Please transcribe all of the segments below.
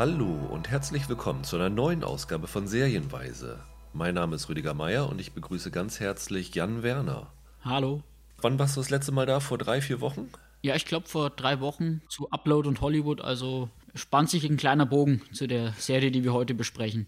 Hallo und herzlich willkommen zu einer neuen Ausgabe von Serienweise. Mein Name ist Rüdiger Meier und ich begrüße ganz herzlich Jan Werner. Hallo. Wann warst du das letzte Mal da? Vor drei, vier Wochen? Ja, ich glaube vor drei Wochen zu Upload und Hollywood. Also spannt sich ein kleiner Bogen zu der Serie, die wir heute besprechen.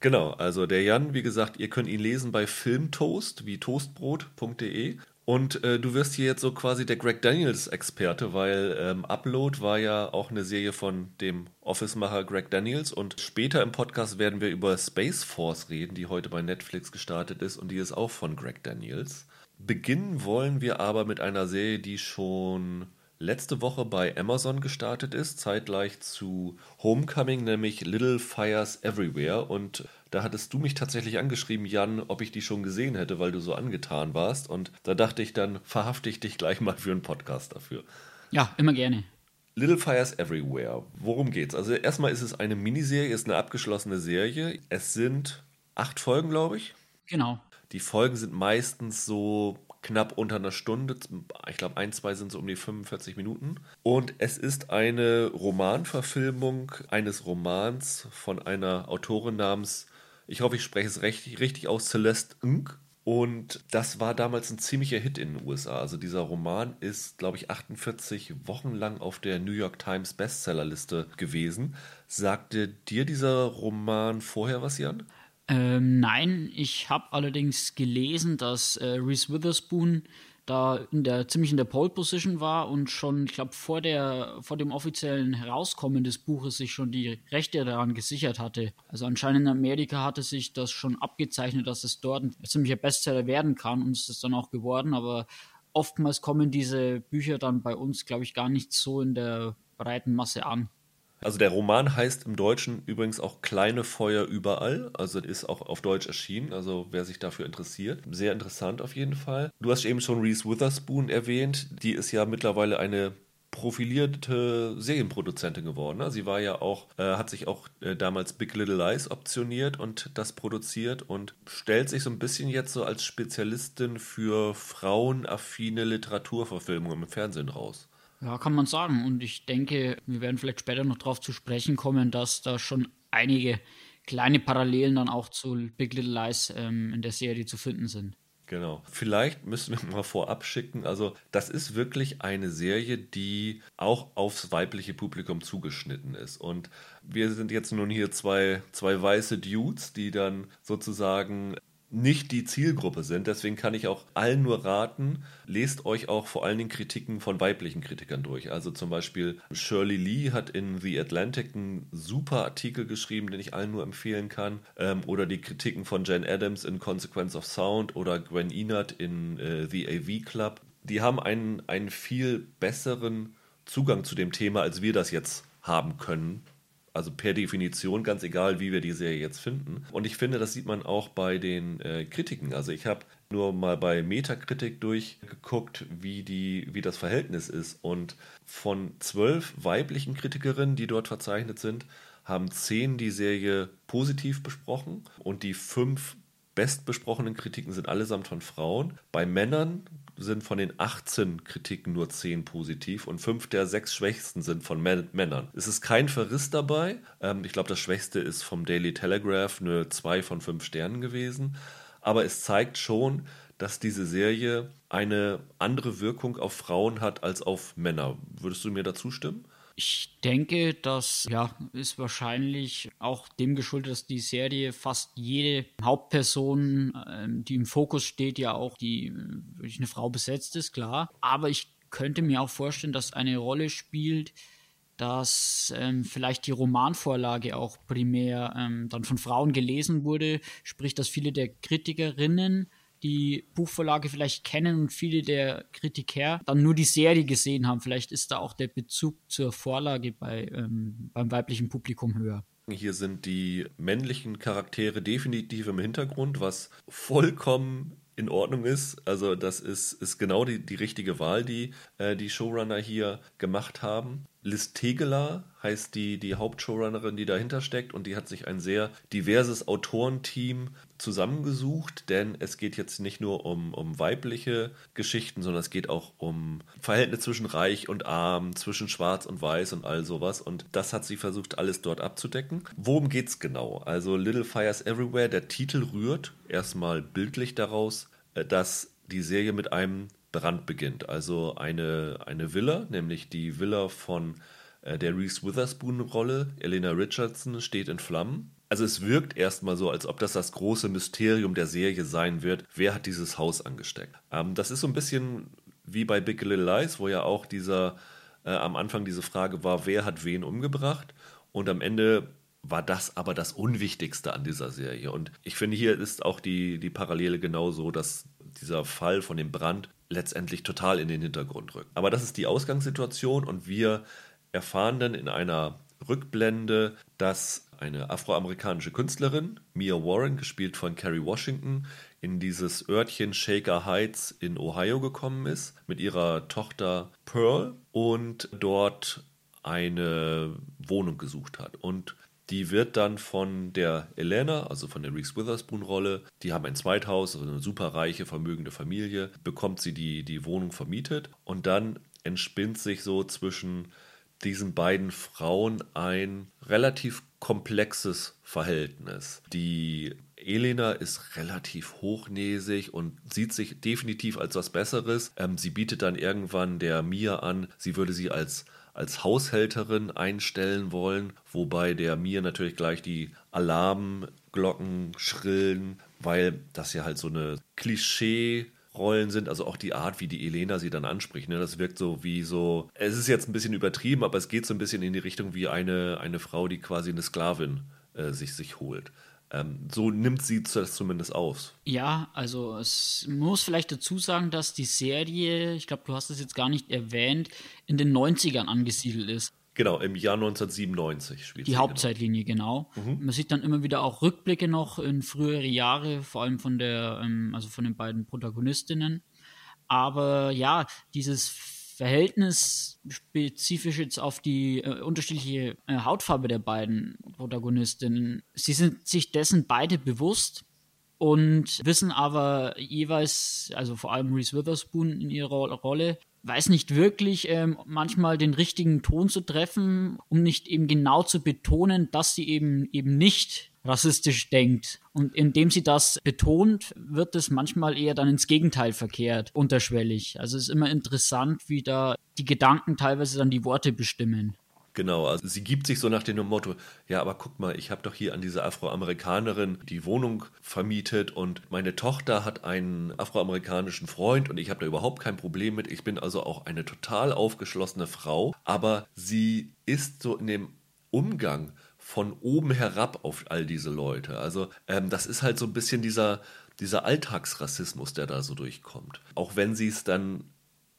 Genau, also der Jan, wie gesagt, ihr könnt ihn lesen bei Filmtoast wie toastbrot.de und äh, du wirst hier jetzt so quasi der Greg Daniels-Experte, weil ähm, Upload war ja auch eine Serie von dem Office-Macher Greg Daniels. Und später im Podcast werden wir über Space Force reden, die heute bei Netflix gestartet ist. Und die ist auch von Greg Daniels. Beginnen wollen wir aber mit einer Serie, die schon letzte Woche bei Amazon gestartet ist, zeitgleich zu Homecoming, nämlich Little Fires Everywhere. Und da hattest du mich tatsächlich angeschrieben, Jan, ob ich die schon gesehen hätte, weil du so angetan warst. Und da dachte ich, dann verhafte ich dich gleich mal für einen Podcast dafür. Ja, immer gerne. Little Fires Everywhere. Worum geht's? Also erstmal ist es eine Miniserie, ist eine abgeschlossene Serie. Es sind acht Folgen, glaube ich. Genau. Die Folgen sind meistens so knapp unter einer Stunde. Ich glaube, ein, zwei sind so um die 45 Minuten. Und es ist eine Romanverfilmung eines Romans von einer Autorin namens, ich hoffe, ich spreche es richtig, richtig aus, Celeste Ng. Und das war damals ein ziemlicher Hit in den USA. Also dieser Roman ist, glaube ich, 48 Wochen lang auf der New York Times Bestsellerliste gewesen. Sagte dir dieser Roman vorher was, Jan? Ähm, nein, ich habe allerdings gelesen, dass äh, Reese Witherspoon da in der, ziemlich in der Pole Position war und schon, ich glaube, vor, vor dem offiziellen Herauskommen des Buches sich schon die Rechte daran gesichert hatte. Also anscheinend in Amerika hatte sich das schon abgezeichnet, dass es dort ein ziemlicher Bestseller werden kann und es ist dann auch geworden, aber oftmals kommen diese Bücher dann bei uns, glaube ich, gar nicht so in der breiten Masse an. Also der Roman heißt im Deutschen übrigens auch Kleine Feuer überall, also ist auch auf Deutsch erschienen, also wer sich dafür interessiert. Sehr interessant auf jeden Fall. Du hast eben schon Reese Witherspoon erwähnt, die ist ja mittlerweile eine profilierte Serienproduzentin geworden. Ne? Sie war ja auch, äh, hat sich auch äh, damals Big Little Lies optioniert und das produziert und stellt sich so ein bisschen jetzt so als Spezialistin für frauenaffine Literaturverfilmungen im Fernsehen raus. Ja, kann man sagen. Und ich denke, wir werden vielleicht später noch darauf zu sprechen kommen, dass da schon einige kleine Parallelen dann auch zu Big Little Lies ähm, in der Serie zu finden sind. Genau. Vielleicht müssen wir mal vorab schicken. Also, das ist wirklich eine Serie, die auch aufs weibliche Publikum zugeschnitten ist. Und wir sind jetzt nun hier zwei, zwei weiße Dudes, die dann sozusagen nicht die Zielgruppe sind. Deswegen kann ich auch allen nur raten, lest euch auch vor allen Dingen Kritiken von weiblichen Kritikern durch. Also zum Beispiel Shirley Lee hat in The Atlantic einen super Artikel geschrieben, den ich allen nur empfehlen kann. Ähm, oder die Kritiken von Jen Adams in Consequence of Sound oder Gwen Enert in äh, The AV Club. Die haben einen, einen viel besseren Zugang zu dem Thema, als wir das jetzt haben können also per Definition, ganz egal, wie wir die Serie jetzt finden. Und ich finde, das sieht man auch bei den äh, Kritiken. Also ich habe nur mal bei Metakritik durchgeguckt, wie, die, wie das Verhältnis ist. Und von zwölf weiblichen Kritikerinnen, die dort verzeichnet sind, haben zehn die Serie positiv besprochen und die fünf bestbesprochenen Kritiken sind allesamt von Frauen. Bei Männern sind von den 18 Kritiken nur 10 positiv und 5 der 6 schwächsten sind von Männern. Es ist kein Verriss dabei. Ähm, ich glaube, das schwächste ist vom Daily Telegraph eine 2 von 5 Sternen gewesen. Aber es zeigt schon, dass diese Serie eine andere Wirkung auf Frauen hat als auf Männer. Würdest du mir dazu stimmen? Ich denke, das ja, ist wahrscheinlich auch dem geschuldet, dass die Serie fast jede Hauptperson, ähm, die im Fokus steht, ja auch die durch eine Frau besetzt ist, klar. Aber ich könnte mir auch vorstellen, dass eine Rolle spielt, dass ähm, vielleicht die Romanvorlage auch primär ähm, dann von Frauen gelesen wurde, sprich, dass viele der Kritikerinnen die Buchvorlage vielleicht kennen und viele der Kritiker dann nur die Serie gesehen haben. Vielleicht ist da auch der Bezug zur Vorlage bei, ähm, beim weiblichen Publikum höher. Hier sind die männlichen Charaktere definitiv im Hintergrund, was vollkommen in Ordnung ist. Also das ist, ist genau die, die richtige Wahl, die äh, die Showrunner hier gemacht haben. Liz Tegeler heißt die, die Hauptshowrunnerin, die dahinter steckt und die hat sich ein sehr diverses Autorenteam zusammengesucht, denn es geht jetzt nicht nur um, um weibliche Geschichten, sondern es geht auch um Verhältnisse zwischen Reich und Arm, zwischen Schwarz und Weiß und all sowas. Und das hat sie versucht, alles dort abzudecken. Worum geht's genau? Also Little Fires Everywhere, der Titel rührt erstmal bildlich daraus, äh, dass die Serie mit einem Brand beginnt. Also eine, eine Villa, nämlich die Villa von äh, der Reese Witherspoon-Rolle, Elena Richardson, steht in Flammen. Also es wirkt erstmal so, als ob das das große Mysterium der Serie sein wird. Wer hat dieses Haus angesteckt? Ähm, das ist so ein bisschen wie bei Big Little Lies, wo ja auch dieser äh, am Anfang diese Frage war, wer hat wen umgebracht? Und am Ende war das aber das Unwichtigste an dieser Serie. Und ich finde, hier ist auch die, die Parallele genauso, dass dieser Fall von dem Brand letztendlich total in den Hintergrund rückt. Aber das ist die Ausgangssituation und wir erfahren dann in einer Rückblende, dass eine afroamerikanische Künstlerin, Mia Warren, gespielt von Kerry Washington, in dieses Örtchen Shaker Heights in Ohio gekommen ist mit ihrer Tochter Pearl und dort eine Wohnung gesucht hat. Und die wird dann von der Elena, also von der Reese Witherspoon-Rolle, die haben ein Zweithaus, also eine super reiche, vermögende Familie, bekommt sie die, die Wohnung vermietet und dann entspinnt sich so zwischen diesen beiden Frauen ein relativ komplexes Verhältnis. Die Elena ist relativ hochnäsig und sieht sich definitiv als was Besseres. Ähm, sie bietet dann irgendwann der Mia an, sie würde sie als als Haushälterin einstellen wollen, wobei der Mia natürlich gleich die Alarmglocken schrillen, weil das ja halt so eine Klischee Rollen sind, also auch die Art, wie die Elena sie dann anspricht. Ne? Das wirkt so wie so, es ist jetzt ein bisschen übertrieben, aber es geht so ein bisschen in die Richtung wie eine, eine Frau, die quasi eine Sklavin äh, sich, sich holt. Ähm, so nimmt sie das zumindest aus. Ja, also es muss vielleicht dazu sagen, dass die Serie, ich glaube, du hast es jetzt gar nicht erwähnt, in den 90ern angesiedelt ist. Genau, im Jahr 1997 spielt Die Hauptzeitlinie, genau. genau. Mhm. Man sieht dann immer wieder auch Rückblicke noch in frühere Jahre, vor allem von der, ähm, also von den beiden Protagonistinnen. Aber ja, dieses Verhältnis spezifisch jetzt auf die äh, unterschiedliche äh, Hautfarbe der beiden Protagonistinnen. Sie sind sich dessen beide bewusst und wissen aber jeweils, also vor allem Reese Witherspoon in ihrer Rolle, weiß nicht wirklich ähm, manchmal den richtigen Ton zu treffen, um nicht eben genau zu betonen, dass sie eben eben nicht rassistisch denkt. Und indem sie das betont, wird es manchmal eher dann ins Gegenteil verkehrt, unterschwellig. Also es ist immer interessant, wie da die Gedanken teilweise dann die Worte bestimmen. Genau, also sie gibt sich so nach dem Motto, ja, aber guck mal, ich habe doch hier an diese Afroamerikanerin die Wohnung vermietet und meine Tochter hat einen afroamerikanischen Freund und ich habe da überhaupt kein Problem mit. Ich bin also auch eine total aufgeschlossene Frau, aber sie ist so in dem Umgang von oben herab auf all diese Leute. Also ähm, das ist halt so ein bisschen dieser, dieser Alltagsrassismus, der da so durchkommt. Auch wenn sie es dann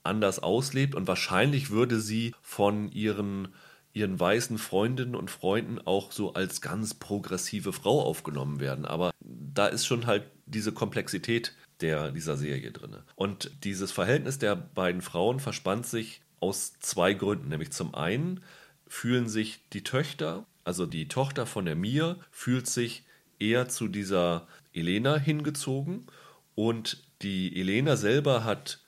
anders auslebt und wahrscheinlich würde sie von ihren ihren weißen Freundinnen und Freunden auch so als ganz progressive Frau aufgenommen werden. Aber da ist schon halt diese Komplexität der, dieser Serie drin. Und dieses Verhältnis der beiden Frauen verspannt sich aus zwei Gründen. Nämlich zum einen fühlen sich die Töchter, also die Tochter von der Mia, fühlt sich eher zu dieser Elena hingezogen und die Elena selber hat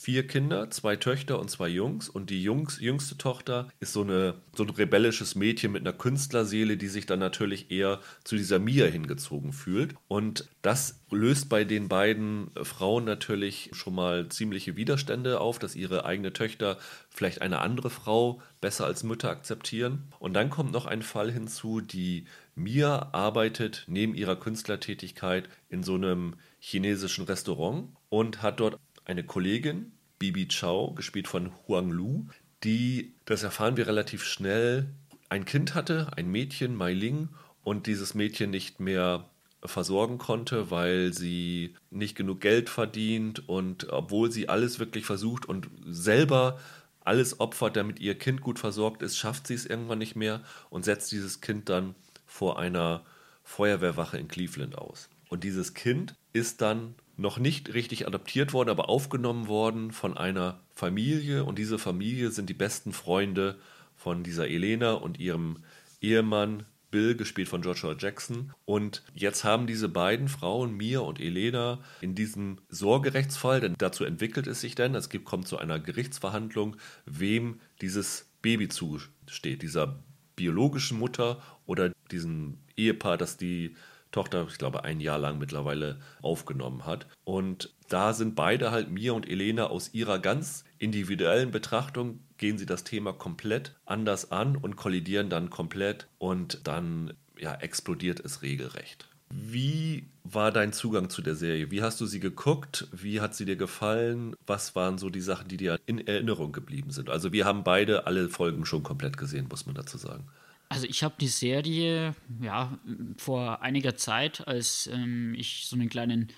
vier Kinder, zwei Töchter und zwei Jungs. Und die Jungs, jüngste Tochter ist so, eine, so ein rebellisches Mädchen mit einer Künstlerseele, die sich dann natürlich eher zu dieser Mia hingezogen fühlt. Und das löst bei den beiden Frauen natürlich schon mal ziemliche Widerstände auf, dass ihre eigene Töchter vielleicht eine andere Frau besser als Mütter akzeptieren. Und dann kommt noch ein Fall hinzu, die Mia arbeitet neben ihrer Künstlertätigkeit in so einem chinesischen Restaurant und hat dort eine Kollegin, Bibi Chow, gespielt von Huang Lu, die, das erfahren wir relativ schnell, ein Kind hatte, ein Mädchen, Mai Ling, und dieses Mädchen nicht mehr versorgen konnte, weil sie nicht genug Geld verdient und obwohl sie alles wirklich versucht und selber alles opfert, damit ihr Kind gut versorgt ist, schafft sie es irgendwann nicht mehr und setzt dieses Kind dann vor einer Feuerwehrwache in Cleveland aus. Und dieses Kind ist dann noch nicht richtig adoptiert worden, aber aufgenommen worden von einer Familie. Und diese Familie sind die besten Freunde von dieser Elena und ihrem Ehemann Bill, gespielt von Joshua Jackson. Und jetzt haben diese beiden Frauen, Mia und Elena, in diesem Sorgerechtsfall, denn dazu entwickelt es sich dann, es gibt, kommt zu einer Gerichtsverhandlung, wem dieses Baby zusteht, dieser biologischen Mutter oder diesem Ehepaar, das die Tochter, ich glaube, ein Jahr lang mittlerweile aufgenommen hat. Und da sind beide halt, Mia und Elena, aus ihrer ganz individuellen Betrachtung gehen sie das Thema komplett anders an und kollidieren dann komplett und dann ja, explodiert es regelrecht. Wie war dein Zugang zu der Serie? Wie hast du sie geguckt? Wie hat sie dir gefallen? Was waren so die Sachen, die dir in Erinnerung geblieben sind? Also wir haben beide alle Folgen schon komplett gesehen, muss man dazu sagen. Also ich habe die Serie ja vor einiger Zeit, als ähm, ich so einen kleinen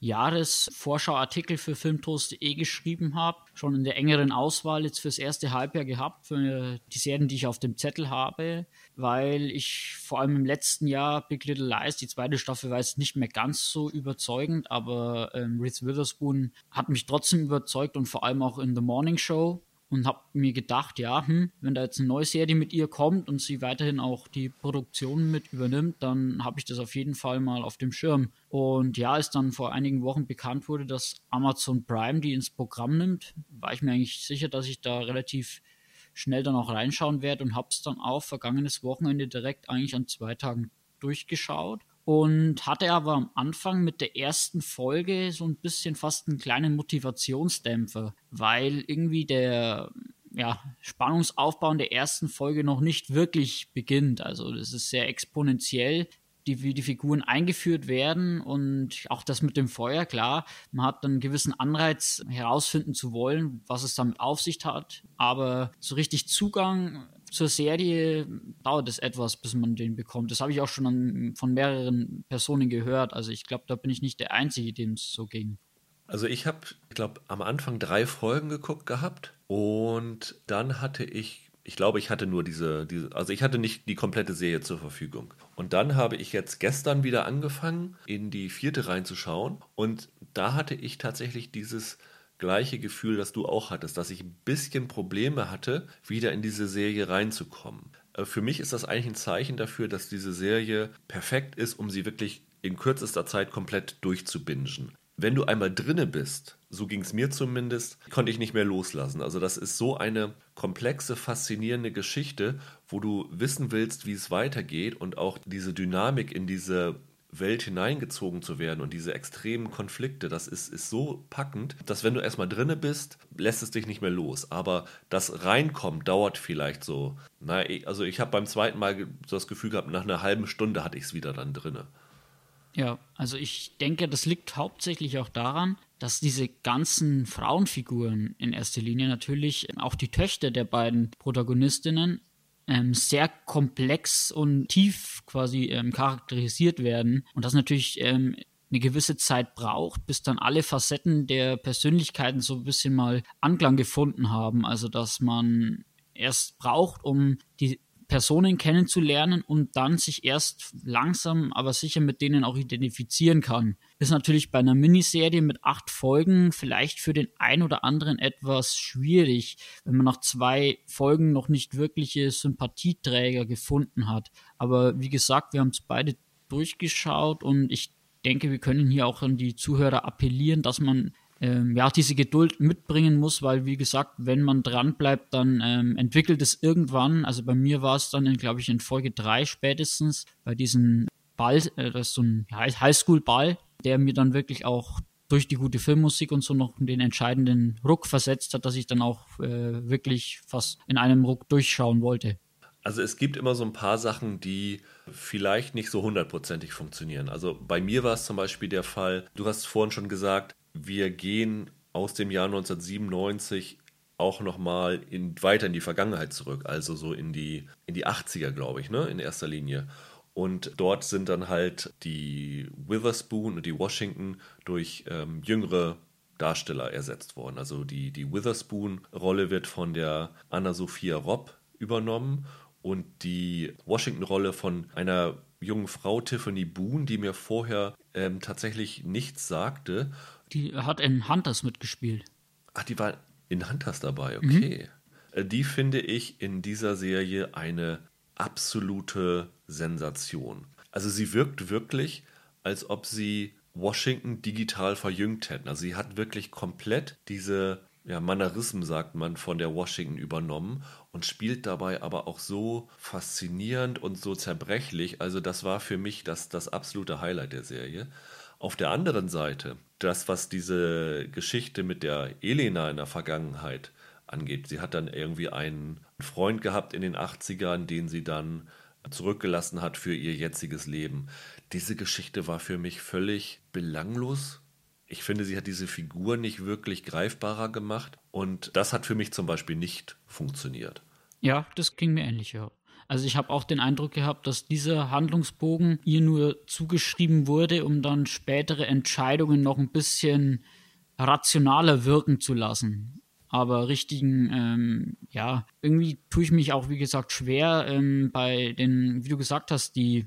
Jahresvorschauartikel für Filmtoast.de geschrieben habe, schon in der engeren Auswahl jetzt fürs erste Halbjahr gehabt, für die Serien, die ich auf dem Zettel habe, weil ich vor allem im letzten Jahr Big Little Lies, die zweite Staffel war jetzt nicht mehr ganz so überzeugend, aber ähm, Reese Witherspoon hat mich trotzdem überzeugt und vor allem auch in The Morning Show und habe mir gedacht, ja, hm, wenn da jetzt eine neue Serie mit ihr kommt und sie weiterhin auch die Produktion mit übernimmt, dann habe ich das auf jeden Fall mal auf dem Schirm. Und ja, als dann vor einigen Wochen bekannt wurde, dass Amazon Prime die ins Programm nimmt, war ich mir eigentlich sicher, dass ich da relativ schnell dann auch reinschauen werde und habe es dann auch vergangenes Wochenende direkt eigentlich an zwei Tagen durchgeschaut und hatte aber am Anfang mit der ersten Folge so ein bisschen fast einen kleinen Motivationsdämpfer, weil irgendwie der ja, Spannungsaufbau in der ersten Folge noch nicht wirklich beginnt. Also das ist sehr exponentiell, die, wie die Figuren eingeführt werden und auch das mit dem Feuer, klar, man hat einen gewissen Anreiz herausfinden zu wollen, was es damit auf sich hat, aber so richtig Zugang zur Serie dauert es etwas, bis man den bekommt. Das habe ich auch schon an, von mehreren Personen gehört. Also ich glaube, da bin ich nicht der Einzige, dem es so ging. Also ich habe, ich glaube, am Anfang drei Folgen geguckt gehabt und dann hatte ich, ich glaube, ich hatte nur diese, diese, also ich hatte nicht die komplette Serie zur Verfügung. Und dann habe ich jetzt gestern wieder angefangen, in die vierte reinzuschauen und da hatte ich tatsächlich dieses gleiche Gefühl, das du auch hattest, dass ich ein bisschen Probleme hatte, wieder in diese Serie reinzukommen. Äh, für mich ist das eigentlich ein Zeichen dafür, dass diese Serie perfekt ist, um sie wirklich in kürzester Zeit komplett durchzubingen. Wenn du einmal drinne bist, so ging es mir zumindest, konnte ich nicht mehr loslassen. Also das ist so eine komplexe, faszinierende Geschichte, wo du wissen willst, wie es weitergeht und auch diese Dynamik in diese Welt hineingezogen zu werden und diese extremen Konflikte, das ist, ist so packend, dass wenn du erstmal drinne bist, lässt es dich nicht mehr los. Aber das Reinkommen dauert vielleicht so. Na, also ich habe beim zweiten Mal das Gefühl gehabt, nach einer halben Stunde hatte ich es wieder dann drinne. Ja, also ich denke, das liegt hauptsächlich auch daran, dass diese ganzen Frauenfiguren in erster Linie natürlich auch die Töchter der beiden Protagonistinnen ähm, sehr komplex und tief quasi ähm, charakterisiert werden und das natürlich ähm, eine gewisse Zeit braucht, bis dann alle Facetten der Persönlichkeiten so ein bisschen mal Anklang gefunden haben. Also dass man erst braucht, um die Personen kennenzulernen und dann sich erst langsam, aber sicher mit denen auch identifizieren kann. Ist natürlich bei einer Miniserie mit acht Folgen vielleicht für den einen oder anderen etwas schwierig, wenn man nach zwei Folgen noch nicht wirkliche Sympathieträger gefunden hat. Aber wie gesagt, wir haben es beide durchgeschaut und ich denke, wir können hier auch an die Zuhörer appellieren, dass man ähm, ja, diese Geduld mitbringen muss, weil wie gesagt, wenn man dran bleibt, dann ähm, entwickelt es irgendwann, also bei mir war es dann, glaube ich, in Folge 3 spätestens, bei diesem Ball, äh, das ist so ein Highschool-Ball, der mir dann wirklich auch durch die gute Filmmusik und so noch den entscheidenden Ruck versetzt hat, dass ich dann auch äh, wirklich fast in einem Ruck durchschauen wollte. Also es gibt immer so ein paar Sachen, die vielleicht nicht so hundertprozentig funktionieren. Also bei mir war es zum Beispiel der Fall, du hast vorhin schon gesagt, wir gehen aus dem Jahr 1997 auch nochmal in, weiter in die Vergangenheit zurück, also so in die, in die 80er, glaube ich, ne, in erster Linie. Und dort sind dann halt die Witherspoon und die Washington durch ähm, jüngere Darsteller ersetzt worden. Also die, die Witherspoon-Rolle wird von der Anna-Sophia Robb übernommen und die Washington-Rolle von einer jungen Frau, Tiffany Boone, die mir vorher ähm, tatsächlich nichts sagte die hat in Hunters mitgespielt. Ach, die war in Hunters dabei, okay. Mhm. Die finde ich in dieser Serie eine absolute Sensation. Also sie wirkt wirklich, als ob sie Washington digital verjüngt hätten. Also sie hat wirklich komplett diese ja, Mannerismen, sagt man, von der Washington übernommen und spielt dabei aber auch so faszinierend und so zerbrechlich. Also das war für mich das, das absolute Highlight der Serie. Auf der anderen Seite, das, was diese Geschichte mit der Elena in der Vergangenheit angeht. Sie hat dann irgendwie einen Freund gehabt in den 80ern, den sie dann zurückgelassen hat für ihr jetziges Leben. Diese Geschichte war für mich völlig belanglos. Ich finde, sie hat diese Figur nicht wirklich greifbarer gemacht und das hat für mich zum Beispiel nicht funktioniert. Ja, das ging mir ähnlich, ja. Also ich habe auch den Eindruck gehabt, dass dieser Handlungsbogen ihr nur zugeschrieben wurde, um dann spätere Entscheidungen noch ein bisschen rationaler wirken zu lassen aber richtigen, ähm, ja, irgendwie tue ich mich auch, wie gesagt, schwer ähm, bei den, wie du gesagt hast, die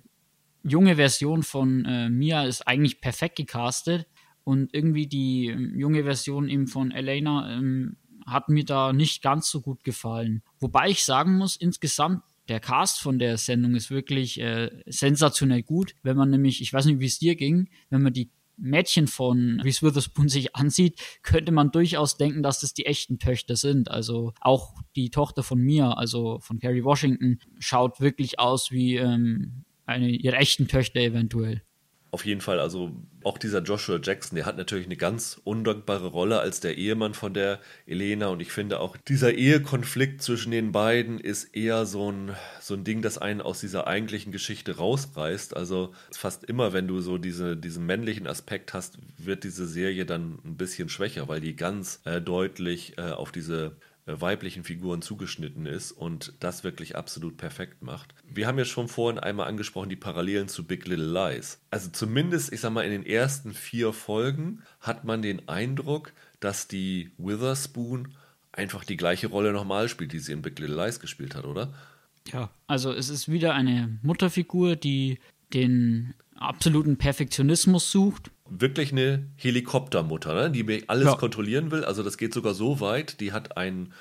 junge Version von äh, Mia ist eigentlich perfekt gecastet und irgendwie die ähm, junge Version eben von Elena ähm, hat mir da nicht ganz so gut gefallen. Wobei ich sagen muss, insgesamt der Cast von der Sendung ist wirklich äh, sensationell gut. Wenn man nämlich, ich weiß nicht, wie es dir ging, wenn man die Mädchen von Reese Witherspoon sich ansieht, könnte man durchaus denken, dass das die echten Töchter sind. Also auch die Tochter von mir, also von Carrie Washington, schaut wirklich aus wie ähm, eine ihrer echten Töchter eventuell. Auf jeden Fall, also auch dieser Joshua Jackson, der hat natürlich eine ganz undankbare Rolle als der Ehemann von der Elena und ich finde auch dieser Ehekonflikt zwischen den beiden ist eher so ein, so ein Ding, das einen aus dieser eigentlichen Geschichte rausreißt. Also fast immer, wenn du so diese, diesen männlichen Aspekt hast, wird diese Serie dann ein bisschen schwächer, weil die ganz äh, deutlich äh, auf diese weiblichen Figuren zugeschnitten ist und das wirklich absolut perfekt macht. Wir haben ja schon vorhin einmal angesprochen die Parallelen zu Big Little Lies. Also zumindest, ich sag mal, in den ersten vier Folgen hat man den Eindruck, dass die Witherspoon einfach die gleiche Rolle nochmal spielt, die sie in Big Little Lies gespielt hat, oder? Ja, also es ist wieder eine Mutterfigur, die den absoluten Perfektionismus sucht. Wirklich eine Helikoptermutter, ne? die mir alles ja. kontrollieren will. Also das geht sogar so weit, die hat ein,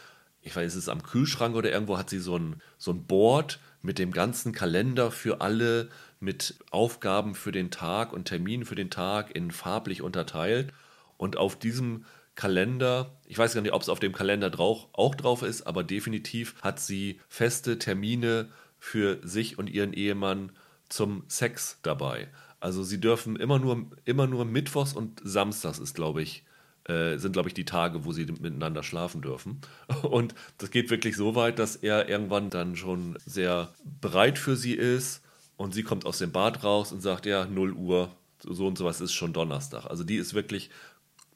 ich weiß, ist es am Kühlschrank oder irgendwo hat sie so ein, so ein Board mit dem ganzen Kalender für alle, mit Aufgaben für den Tag und Terminen für den Tag in farblich unterteilt. Und auf diesem Kalender, ich weiß gar nicht, ob es auf dem Kalender drauf, auch drauf ist, aber definitiv hat sie feste Termine für sich und ihren Ehemann zum Sex dabei. Also sie dürfen immer nur, immer nur Mittwochs und Samstags ist, glaube ich, äh, sind, glaube ich, die Tage, wo sie miteinander schlafen dürfen. Und das geht wirklich so weit, dass er irgendwann dann schon sehr bereit für sie ist und sie kommt aus dem Bad raus und sagt, ja, 0 Uhr, so und sowas ist schon Donnerstag. Also die ist wirklich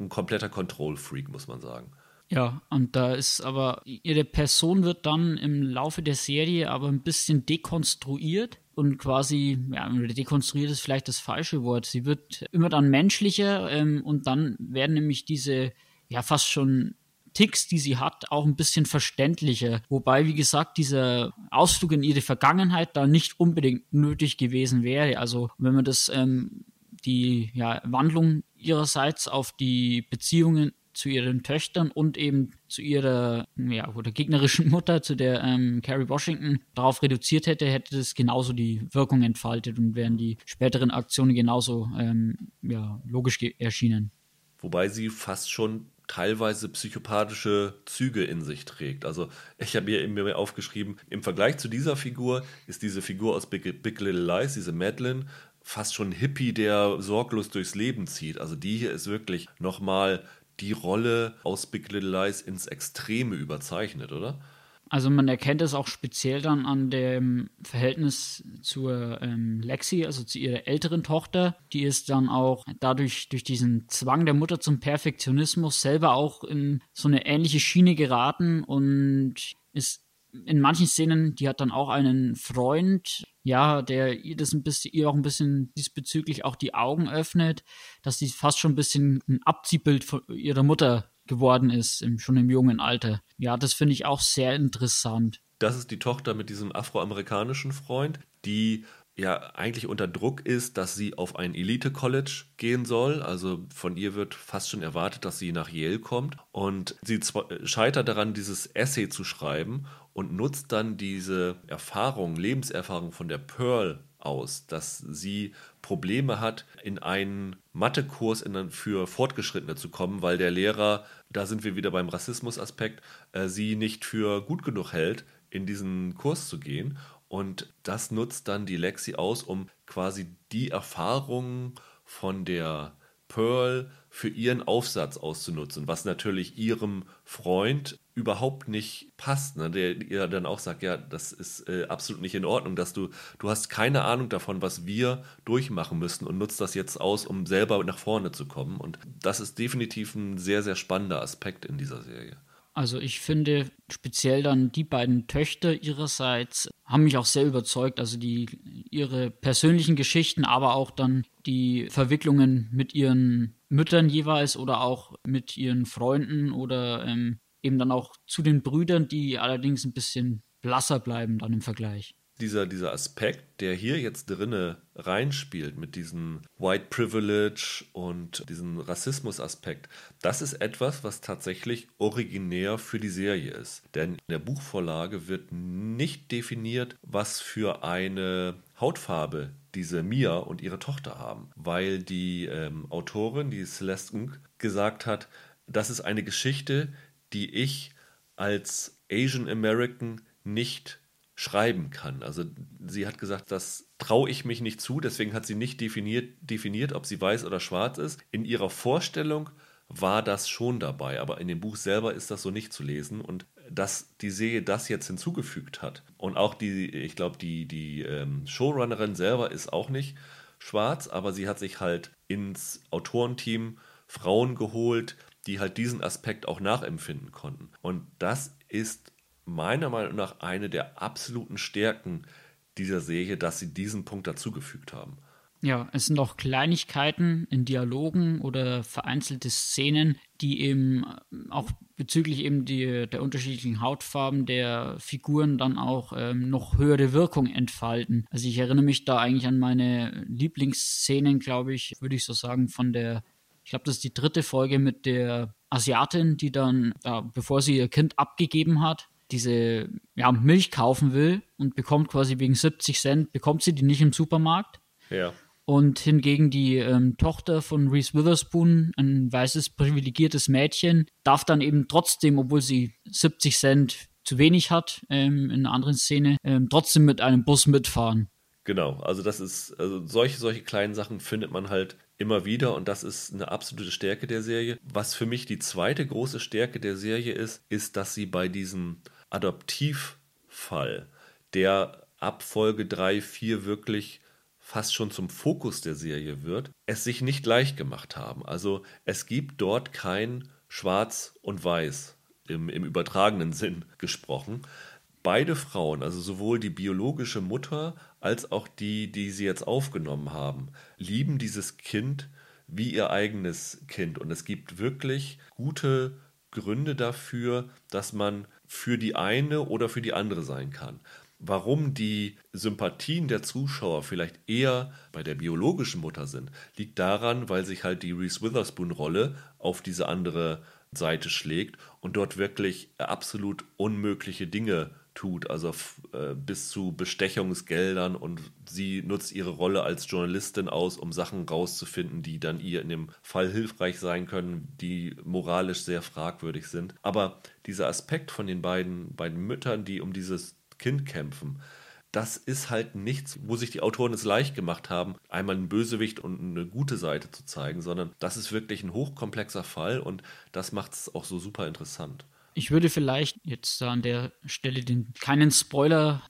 ein kompletter Control-Freak, muss man sagen. Ja, und da ist aber, ihre Person wird dann im Laufe der Serie aber ein bisschen dekonstruiert und quasi, ja, dekonstruiert ist vielleicht das falsche Wort. Sie wird immer dann menschlicher ähm, und dann werden nämlich diese, ja, fast schon Ticks, die sie hat, auch ein bisschen verständlicher. Wobei, wie gesagt, dieser Ausflug in ihre Vergangenheit da nicht unbedingt nötig gewesen wäre. Also, wenn man das, ähm, die ja, Wandlung ihrerseits auf die Beziehungen zu ihren Töchtern und eben zu ihrer ja, oder gegnerischen Mutter, zu der ähm, Carrie Washington, darauf reduziert hätte, hätte das genauso die Wirkung entfaltet und wären die späteren Aktionen genauso ähm, ja, logisch erschienen. Wobei sie fast schon teilweise psychopathische Züge in sich trägt. Also ich habe mir, mir aufgeschrieben, im Vergleich zu dieser Figur ist diese Figur aus Big, Big Little Lies, diese Madeline, fast schon ein Hippie, der sorglos durchs Leben zieht. Also die hier ist wirklich nochmal die Rolle aus Big Little Lies ins Extreme überzeichnet, oder? Also man erkennt es auch speziell dann an dem Verhältnis zur ähm, Lexi, also zu ihrer älteren Tochter. Die ist dann auch dadurch, durch diesen Zwang der Mutter zum Perfektionismus selber auch in so eine ähnliche Schiene geraten und ist in manchen Szenen, die hat dann auch einen Freund, ja, der ihr das ein bisschen, ihr auch ein bisschen diesbezüglich auch die Augen öffnet, dass sie fast schon ein bisschen ein Abziehbild von ihrer Mutter geworden ist, im, schon im jungen Alter. Ja, das finde ich auch sehr interessant. Das ist die Tochter mit diesem afroamerikanischen Freund, die ja eigentlich unter Druck ist, dass sie auf ein Elite-College gehen soll. Also von ihr wird fast schon erwartet, dass sie nach Yale kommt. Und sie scheitert daran, dieses Essay zu schreiben und nutzt dann diese Erfahrung, Lebenserfahrung von der Pearl aus, dass sie Probleme hat, in einen Mathekurs für Fortgeschrittene zu kommen, weil der Lehrer, da sind wir wieder beim Rassismusaspekt, äh, sie nicht für gut genug hält, in diesen Kurs zu gehen. Und das nutzt dann die Lexi aus, um quasi die Erfahrungen von der Pearl für ihren Aufsatz auszunutzen, was natürlich ihrem Freund überhaupt nicht passt, ne? der ihr dann auch sagt, ja, das ist äh, absolut nicht in Ordnung, dass du, du hast keine Ahnung davon, was wir durchmachen müssen und nutzt das jetzt aus, um selber nach vorne zu kommen. Und das ist definitiv ein sehr, sehr spannender Aspekt in dieser Serie. Also ich finde speziell dann die beiden Töchter ihrerseits haben mich auch sehr überzeugt. Also die ihre persönlichen Geschichten, aber auch dann die Verwicklungen mit ihren Müttern jeweils oder auch mit ihren Freunden oder ähm, eben dann auch zu den Brüdern, die allerdings ein bisschen blasser bleiben dann im Vergleich dieser, dieser Aspekt, der hier jetzt drinne reinspielt mit diesem White Privilege und diesem Rassismus-Aspekt, das ist etwas, was tatsächlich originär für die Serie ist. Denn in der Buchvorlage wird nicht definiert, was für eine Hautfarbe diese Mia und ihre Tochter haben, weil die ähm, Autorin, die Celeste Ng, gesagt hat, das ist eine Geschichte, die ich als Asian American nicht schreiben kann. Also sie hat gesagt, das traue ich mich nicht zu, deswegen hat sie nicht definiert, definiert, ob sie weiß oder schwarz ist. In ihrer Vorstellung war das schon dabei, aber in dem Buch selber ist das so nicht zu lesen und dass die Serie das jetzt hinzugefügt hat und auch die, ich glaube, die, die ähm, Showrunnerin selber ist auch nicht schwarz, aber sie hat sich halt ins Autorenteam Frauen geholt, die halt diesen Aspekt auch nachempfinden konnten. Und das ist meiner Meinung nach eine der absoluten Stärken dieser Serie, dass sie diesen Punkt dazugefügt haben. Ja, es sind auch Kleinigkeiten in Dialogen oder vereinzelte Szenen, die eben auch bezüglich eben die, der unterschiedlichen Hautfarben der Figuren dann auch ähm, noch höhere Wirkung entfalten. Also ich erinnere mich da eigentlich an meine Lieblingsszenen, glaube ich, würde ich so sagen, von der, ich glaube, das ist die dritte Folge mit der Asiatin, die dann, ja, bevor sie ihr Kind abgegeben hat, diese ja, Milch kaufen will und bekommt quasi wegen 70 Cent, bekommt sie die nicht im Supermarkt. Ja. Und hingegen die ähm, Tochter von Reese Witherspoon, ein weißes, privilegiertes Mädchen, darf dann eben trotzdem, obwohl sie 70 Cent zu wenig hat, ähm, in einer anderen Szene, ähm, trotzdem mit einem Bus mitfahren. Genau, also das ist, also solche, solche kleinen Sachen findet man halt immer wieder und das ist eine absolute Stärke der Serie. Was für mich die zweite große Stärke der Serie ist, ist, dass sie bei diesem Adoptivfall, der ab Folge 3, 4 wirklich fast schon zum Fokus der Serie wird, es sich nicht leicht gemacht haben. Also es gibt dort kein Schwarz und Weiß im, im übertragenen Sinn gesprochen. Beide Frauen, also sowohl die biologische Mutter als auch die, die sie jetzt aufgenommen haben, lieben dieses Kind wie ihr eigenes Kind. Und es gibt wirklich gute Gründe dafür, dass man für die eine oder für die andere sein kann. Warum die Sympathien der Zuschauer vielleicht eher bei der biologischen Mutter sind, liegt daran, weil sich halt die Reese Witherspoon-Rolle auf diese andere Seite schlägt und dort wirklich absolut unmögliche Dinge tut, also äh, bis zu Bestechungsgeldern und sie nutzt ihre Rolle als Journalistin aus, um Sachen rauszufinden, die dann ihr in dem Fall hilfreich sein können, die moralisch sehr fragwürdig sind. Aber dieser Aspekt von den beiden, beiden Müttern, die um dieses Kind kämpfen, das ist halt nichts, wo sich die Autoren es leicht gemacht haben, einmal einen Bösewicht und eine gute Seite zu zeigen, sondern das ist wirklich ein hochkomplexer Fall und das macht es auch so super interessant. Ich würde vielleicht jetzt an der Stelle den, keinen Spoiler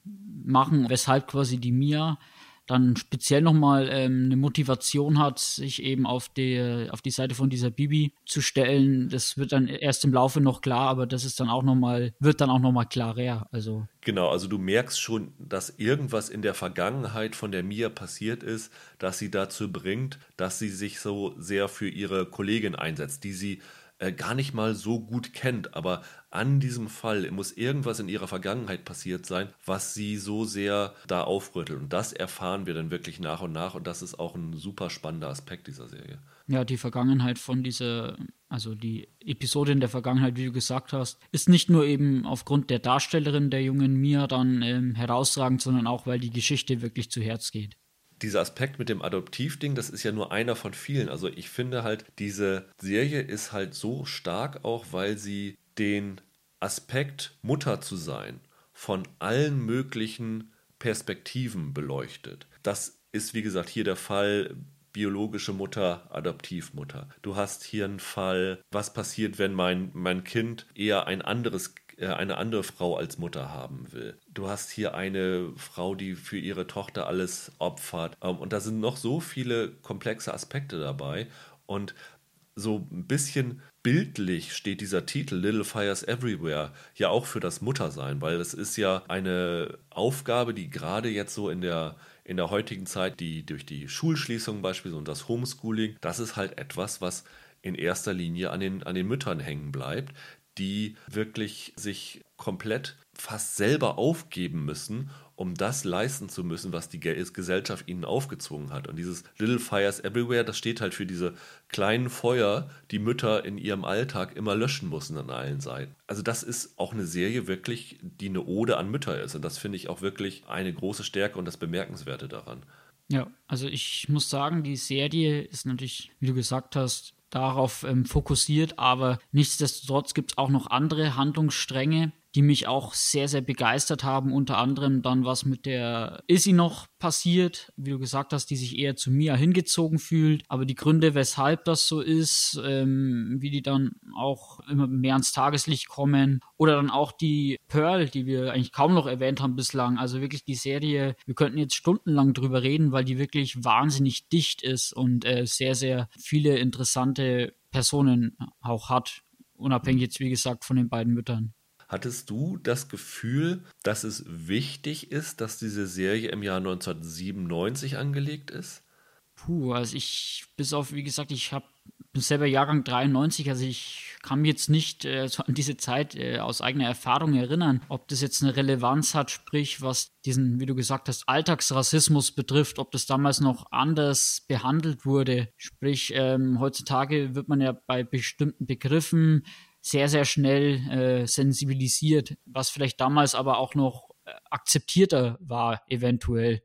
machen, weshalb quasi die Mia dann speziell nochmal ähm, eine Motivation hat, sich eben auf die, auf die Seite von dieser Bibi zu stellen. Das wird dann erst im Laufe noch klar, aber das ist dann auch nochmal, wird dann auch nochmal klarer. Also. Genau, also du merkst schon, dass irgendwas in der Vergangenheit von der Mia passiert ist, dass sie dazu bringt, dass sie sich so sehr für ihre Kollegin einsetzt, die sie äh, gar nicht mal so gut kennt, aber an diesem Fall muss irgendwas in ihrer Vergangenheit passiert sein, was sie so sehr da aufrüttelt. Und das erfahren wir dann wirklich nach und nach und das ist auch ein super spannender Aspekt dieser Serie. Ja, die Vergangenheit von dieser, also die Episode in der Vergangenheit, wie du gesagt hast, ist nicht nur eben aufgrund der Darstellerin der jungen Mia dann ähm, herausragend, sondern auch, weil die Geschichte wirklich zu Herz geht dieser Aspekt mit dem Adoptivding, das ist ja nur einer von vielen. Also ich finde halt, diese Serie ist halt so stark auch, weil sie den Aspekt Mutter zu sein von allen möglichen Perspektiven beleuchtet. Das ist wie gesagt hier der Fall biologische Mutter, Adoptivmutter. Du hast hier einen Fall, was passiert, wenn mein, mein Kind eher ein anderes äh, eine andere Frau als Mutter haben will. Du hast hier eine Frau, die für ihre Tochter alles opfert. Ähm, und da sind noch so viele komplexe Aspekte dabei. Und so ein bisschen bildlich steht dieser Titel Little Fires Everywhere ja auch für das Muttersein, weil es ist ja eine Aufgabe, die gerade jetzt so in der in der heutigen Zeit, die durch die Schulschließung beispielsweise und das Homeschooling, das ist halt etwas, was in erster Linie an den, an den Müttern hängen bleibt, die wirklich sich komplett fast selber aufgeben müssen, um das leisten zu müssen, was die Gesellschaft ihnen aufgezwungen hat. Und dieses Little Fires Everywhere, das steht halt für diese kleinen Feuer, die Mütter in ihrem Alltag immer löschen müssen an allen Seiten. Also das ist auch eine Serie wirklich, die eine Ode an Mütter ist. Und das finde ich auch wirklich eine große Stärke und das Bemerkenswerte daran. Ja, also ich muss sagen, die Serie ist natürlich, wie du gesagt hast, darauf ähm, fokussiert, aber nichtsdestotrotz gibt es auch noch andere Handlungsstränge, die mich auch sehr, sehr begeistert haben. Unter anderem dann, was mit der Izzy noch passiert, wie du gesagt hast, die sich eher zu Mia hingezogen fühlt. Aber die Gründe, weshalb das so ist, ähm, wie die dann auch immer mehr ans Tageslicht kommen. Oder dann auch die Pearl, die wir eigentlich kaum noch erwähnt haben bislang. Also wirklich die Serie, wir könnten jetzt stundenlang drüber reden, weil die wirklich wahnsinnig dicht ist und äh, sehr, sehr viele interessante Personen auch hat. Unabhängig jetzt, wie gesagt, von den beiden Müttern. Hattest du das Gefühl, dass es wichtig ist, dass diese Serie im Jahr 1997 angelegt ist? Puh, also ich, bis auf, wie gesagt, ich habe bin selber Jahrgang 93, also ich kann mich jetzt nicht äh, so an diese Zeit äh, aus eigener Erfahrung erinnern, ob das jetzt eine Relevanz hat, sprich, was diesen, wie du gesagt hast, Alltagsrassismus betrifft, ob das damals noch anders behandelt wurde. Sprich, ähm, heutzutage wird man ja bei bestimmten Begriffen sehr, sehr schnell äh, sensibilisiert, was vielleicht damals aber auch noch äh, akzeptierter war, eventuell.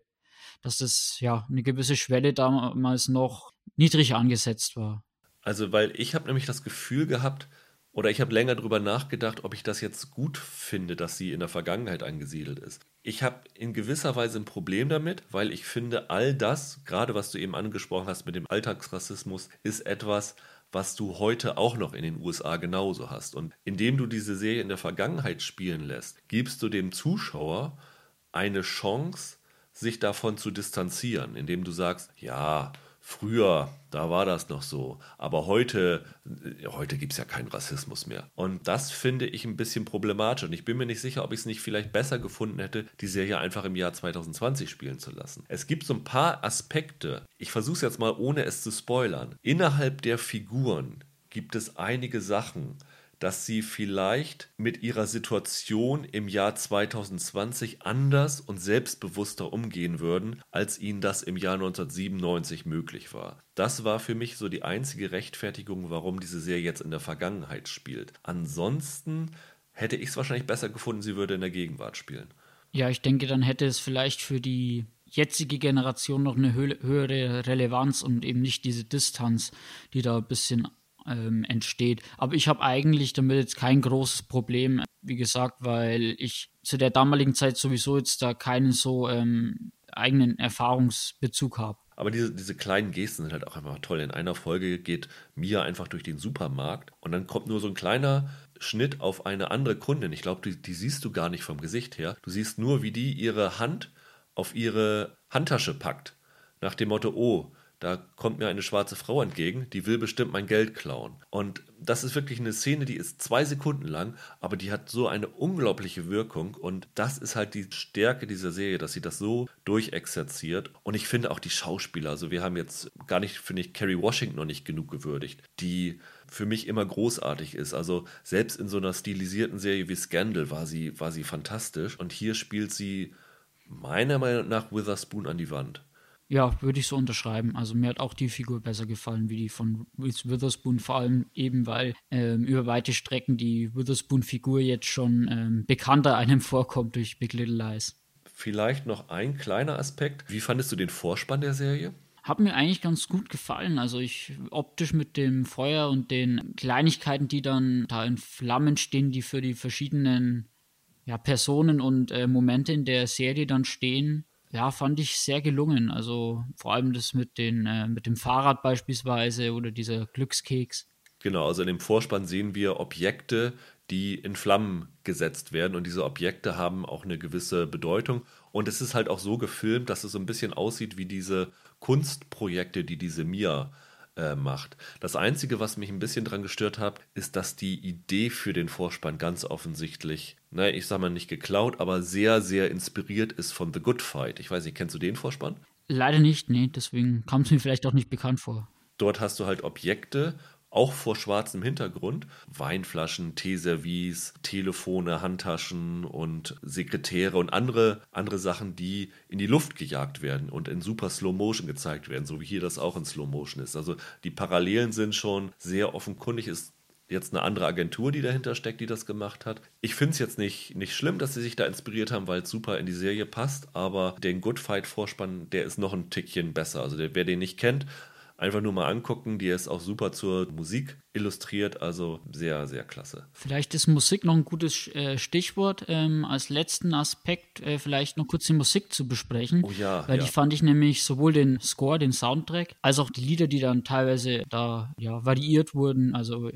Dass das ja eine gewisse Schwelle damals noch niedrig angesetzt war. Also, weil ich habe nämlich das Gefühl gehabt, oder ich habe länger darüber nachgedacht, ob ich das jetzt gut finde, dass sie in der Vergangenheit angesiedelt ist. Ich habe in gewisser Weise ein Problem damit, weil ich finde, all das, gerade was du eben angesprochen hast mit dem Alltagsrassismus, ist etwas, was du heute auch noch in den USA genauso hast. Und indem du diese Serie in der Vergangenheit spielen lässt, gibst du dem Zuschauer eine Chance, sich davon zu distanzieren, indem du sagst, ja, Früher, da war das noch so. Aber heute, heute gibt es ja keinen Rassismus mehr. Und das finde ich ein bisschen problematisch. Und ich bin mir nicht sicher, ob ich es nicht vielleicht besser gefunden hätte, die Serie einfach im Jahr 2020 spielen zu lassen. Es gibt so ein paar Aspekte. Ich versuche es jetzt mal, ohne es zu spoilern. Innerhalb der Figuren gibt es einige Sachen, dass sie vielleicht mit ihrer Situation im Jahr 2020 anders und selbstbewusster umgehen würden, als ihnen das im Jahr 1997 möglich war. Das war für mich so die einzige Rechtfertigung, warum diese Serie jetzt in der Vergangenheit spielt. Ansonsten hätte ich es wahrscheinlich besser gefunden, sie würde in der Gegenwart spielen. Ja, ich denke, dann hätte es vielleicht für die jetzige Generation noch eine höhere Relevanz und eben nicht diese Distanz, die da ein bisschen ähm, entsteht. Aber ich habe eigentlich damit jetzt kein großes Problem, wie gesagt, weil ich zu der damaligen Zeit sowieso jetzt da keinen so ähm, eigenen Erfahrungsbezug habe. Aber diese, diese kleinen Gesten sind halt auch einfach toll. In einer Folge geht Mia einfach durch den Supermarkt und dann kommt nur so ein kleiner Schnitt auf eine andere Kundin. Ich glaube, die, die siehst du gar nicht vom Gesicht her. Du siehst nur, wie die ihre Hand auf ihre Handtasche packt. Nach dem Motto, oh, da kommt mir eine schwarze Frau entgegen, die will bestimmt mein Geld klauen. Und das ist wirklich eine Szene, die ist zwei Sekunden lang, aber die hat so eine unglaubliche Wirkung und das ist halt die Stärke dieser Serie, dass sie das so durchexerziert. Und ich finde auch die Schauspieler, also wir haben jetzt gar nicht, finde ich, Kerry Washington noch nicht genug gewürdigt. Die für mich immer großartig ist. Also selbst in so einer stilisierten Serie wie Scandal war sie, war sie fantastisch. Und hier spielt sie meiner Meinung nach Witherspoon an die Wand. Ja, würde ich so unterschreiben. Also mir hat auch die Figur besser gefallen wie die von Witherspoon, vor allem eben weil ähm, über weite Strecken die Witherspoon-Figur jetzt schon ähm, bekannter einem vorkommt durch Big Little Lies. Vielleicht noch ein kleiner Aspekt. Wie fandest du den Vorspann der Serie? Hat mir eigentlich ganz gut gefallen. Also ich optisch mit dem Feuer und den Kleinigkeiten, die dann da in Flammen stehen, die für die verschiedenen ja, Personen und äh, Momente in der Serie dann stehen, ja, fand ich sehr gelungen. Also vor allem das mit, den, äh, mit dem Fahrrad beispielsweise oder dieser Glückskeks. Genau, also in dem Vorspann sehen wir Objekte, die in Flammen gesetzt werden und diese Objekte haben auch eine gewisse Bedeutung und es ist halt auch so gefilmt, dass es so ein bisschen aussieht wie diese Kunstprojekte, die diese Mia macht. Das Einzige, was mich ein bisschen dran gestört hat, ist, dass die Idee für den Vorspann ganz offensichtlich, naja, ich sag mal nicht geklaut, aber sehr, sehr inspiriert ist von The Good Fight. Ich weiß nicht, kennst du den Vorspann? Leider nicht, nee, deswegen kam es mir vielleicht auch nicht bekannt vor. Dort hast du halt Objekte auch vor schwarzem Hintergrund. Weinflaschen, Teeservice, Telefone, Handtaschen und Sekretäre und andere, andere Sachen, die in die Luft gejagt werden und in super Slow Motion gezeigt werden, so wie hier das auch in Slow Motion ist. Also die Parallelen sind schon sehr offenkundig. Ist jetzt eine andere Agentur, die dahinter steckt, die das gemacht hat. Ich finde es jetzt nicht, nicht schlimm, dass sie sich da inspiriert haben, weil es super in die Serie passt, aber den Good Fight Vorspann, der ist noch ein Tickchen besser. Also der, wer den nicht kennt, einfach nur mal angucken. Die ist auch super zur Musik illustriert, also sehr, sehr klasse. Vielleicht ist Musik noch ein gutes äh, Stichwort. Ähm, als letzten Aspekt äh, vielleicht noch kurz die Musik zu besprechen. Oh ja. Weil ja. die fand ich nämlich sowohl den Score, den Soundtrack, als auch die Lieder, die dann teilweise da ja, variiert wurden. Also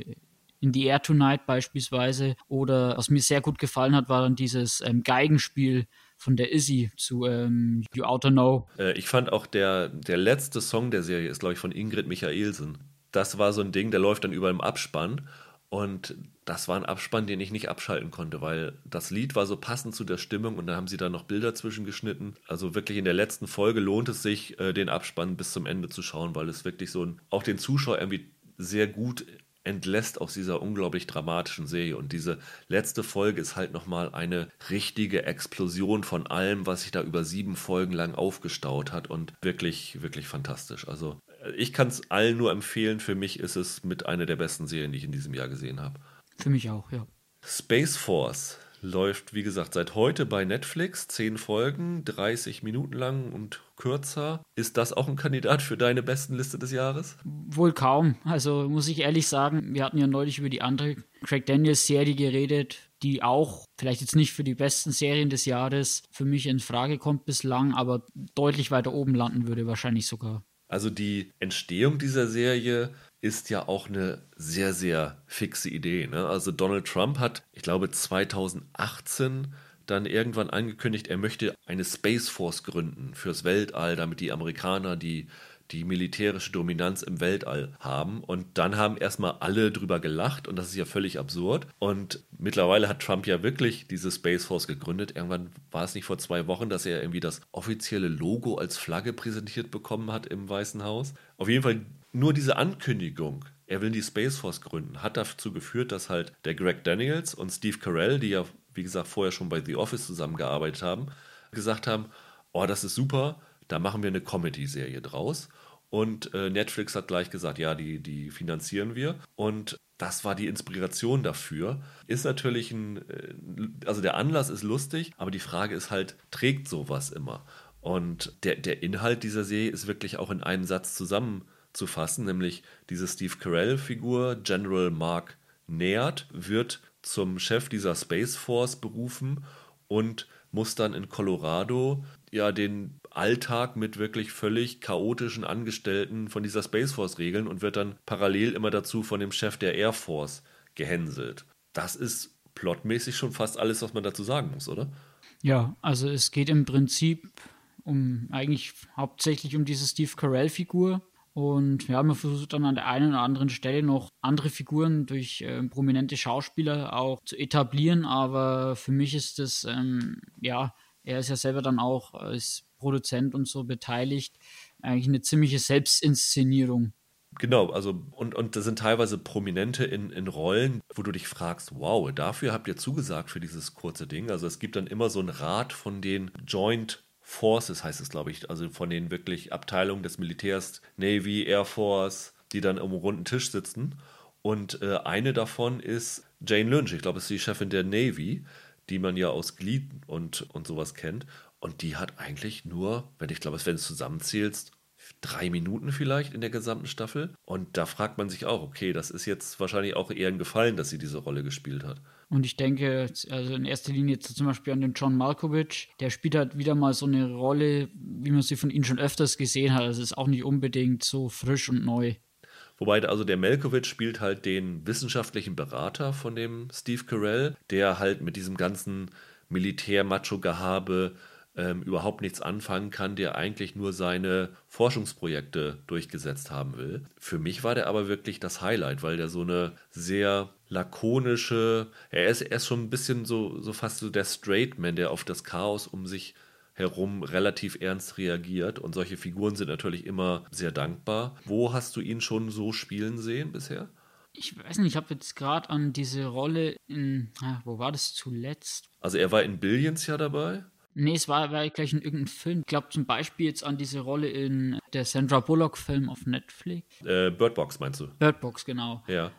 in the Air Tonight beispielsweise. Oder was mir sehr gut gefallen hat, war dann dieses ähm, Geigenspiel von der Izzy zu ähm, You Oughta Know. Äh, ich fand auch der, der letzte Song der Serie ist, glaube ich, von Ingrid Michaelsen. Das war so ein Ding, der läuft dann über im Abspann. Und das war ein Abspann, den ich nicht abschalten konnte, weil das Lied war so passend zu der Stimmung und dann haben sie da noch Bilder zwischengeschnitten. Also wirklich in der letzten Folge lohnt es sich, äh, den Abspann bis zum Ende zu schauen, weil es wirklich so ein, auch den Zuschauer irgendwie sehr gut entlässt aus dieser unglaublich dramatischen Serie. Und diese letzte Folge ist halt nochmal eine richtige Explosion von allem, was sich da über sieben Folgen lang aufgestaut hat und wirklich, wirklich fantastisch. Also ich kann es allen nur empfehlen. Für mich ist es mit einer der besten Serien, die ich in diesem Jahr gesehen habe. Für mich auch, ja. Space Force läuft, wie gesagt, seit heute bei Netflix. Zehn Folgen, 30 Minuten lang und kürzer. Ist das auch ein Kandidat für deine besten Liste des Jahres? Wohl kaum. Also muss ich ehrlich sagen, wir hatten ja neulich über die andere Craig Daniels Serie geredet, die auch vielleicht jetzt nicht für die besten Serien des Jahres für mich in Frage kommt bislang, aber deutlich weiter oben landen würde wahrscheinlich sogar. Also die Entstehung dieser Serie ist ja auch eine sehr, sehr fixe Idee. Ne? Also Donald Trump hat, ich glaube, 2018 dann irgendwann angekündigt, er möchte eine Space Force gründen fürs Weltall, damit die Amerikaner die, die militärische Dominanz im Weltall haben. Und dann haben erstmal alle drüber gelacht und das ist ja völlig absurd. Und mittlerweile hat Trump ja wirklich diese Space Force gegründet. Irgendwann war es nicht vor zwei Wochen, dass er irgendwie das offizielle Logo als Flagge präsentiert bekommen hat im Weißen Haus. Auf jeden Fall nur diese Ankündigung, er will die Space Force gründen, hat dazu geführt, dass halt der Greg Daniels und Steve Carell, die ja, wie gesagt, vorher schon bei The Office zusammengearbeitet haben, gesagt haben, oh, das ist super, da machen wir eine Comedy-Serie draus. Und äh, Netflix hat gleich gesagt, ja, die, die finanzieren wir. Und das war die Inspiration dafür. Ist natürlich ein, äh, also der Anlass ist lustig, aber die Frage ist halt, trägt sowas immer? Und der, der Inhalt dieser Serie ist wirklich auch in einem Satz zusammen zu fassen, nämlich diese Steve Carell-Figur, General Mark Nährt, wird zum Chef dieser Space Force berufen und muss dann in Colorado ja den Alltag mit wirklich völlig chaotischen Angestellten von dieser Space Force regeln und wird dann parallel immer dazu von dem Chef der Air Force gehänselt. Das ist plotmäßig schon fast alles, was man dazu sagen muss, oder? Ja, also es geht im Prinzip um eigentlich hauptsächlich um diese Steve Carell-Figur, und ja, man versucht dann an der einen oder anderen Stelle noch andere Figuren durch äh, prominente Schauspieler auch zu etablieren. Aber für mich ist das, ähm, ja, er ist ja selber dann auch als Produzent und so beteiligt, eigentlich eine ziemliche Selbstinszenierung. Genau, also und, und das sind teilweise Prominente in, in Rollen, wo du dich fragst, wow, dafür habt ihr zugesagt für dieses kurze Ding. Also es gibt dann immer so einen Rat von den Joint Forces, heißt es, glaube ich, also von den wirklich Abteilungen des Militärs, Navy, Air Force, die dann um runden Tisch sitzen. Und äh, eine davon ist Jane Lynch, ich glaube, es ist die Chefin der Navy, die man ja aus Glied und, und sowas kennt. Und die hat eigentlich nur, wenn ich glaube, wenn du es zusammenzählst, drei Minuten vielleicht in der gesamten Staffel. Und da fragt man sich auch, okay, das ist jetzt wahrscheinlich auch eher ein Gefallen, dass sie diese Rolle gespielt hat. Und ich denke, also in erster Linie zum Beispiel an den John Malkovich, der spielt halt wieder mal so eine Rolle, wie man sie von ihm schon öfters gesehen hat. Also ist auch nicht unbedingt so frisch und neu. Wobei, also der Malkovich spielt halt den wissenschaftlichen Berater von dem Steve Carell, der halt mit diesem ganzen Militär-Macho-Gehabe ähm, überhaupt nichts anfangen kann, der eigentlich nur seine Forschungsprojekte durchgesetzt haben will. Für mich war der aber wirklich das Highlight, weil der so eine sehr lakonische, er ist, er ist schon ein bisschen so, so fast so der Straight Man, der auf das Chaos um sich herum relativ ernst reagiert. Und solche Figuren sind natürlich immer sehr dankbar. Wo hast du ihn schon so spielen sehen bisher? Ich weiß nicht, ich habe jetzt gerade an diese Rolle in, ah, wo war das zuletzt? Also er war in Billions ja dabei. Nee, es war, war gleich in irgendeinem Film. Ich glaube zum Beispiel jetzt an diese Rolle in der Sandra Bullock-Film auf Netflix. Äh, Birdbox meinst du? Birdbox, genau. Ja.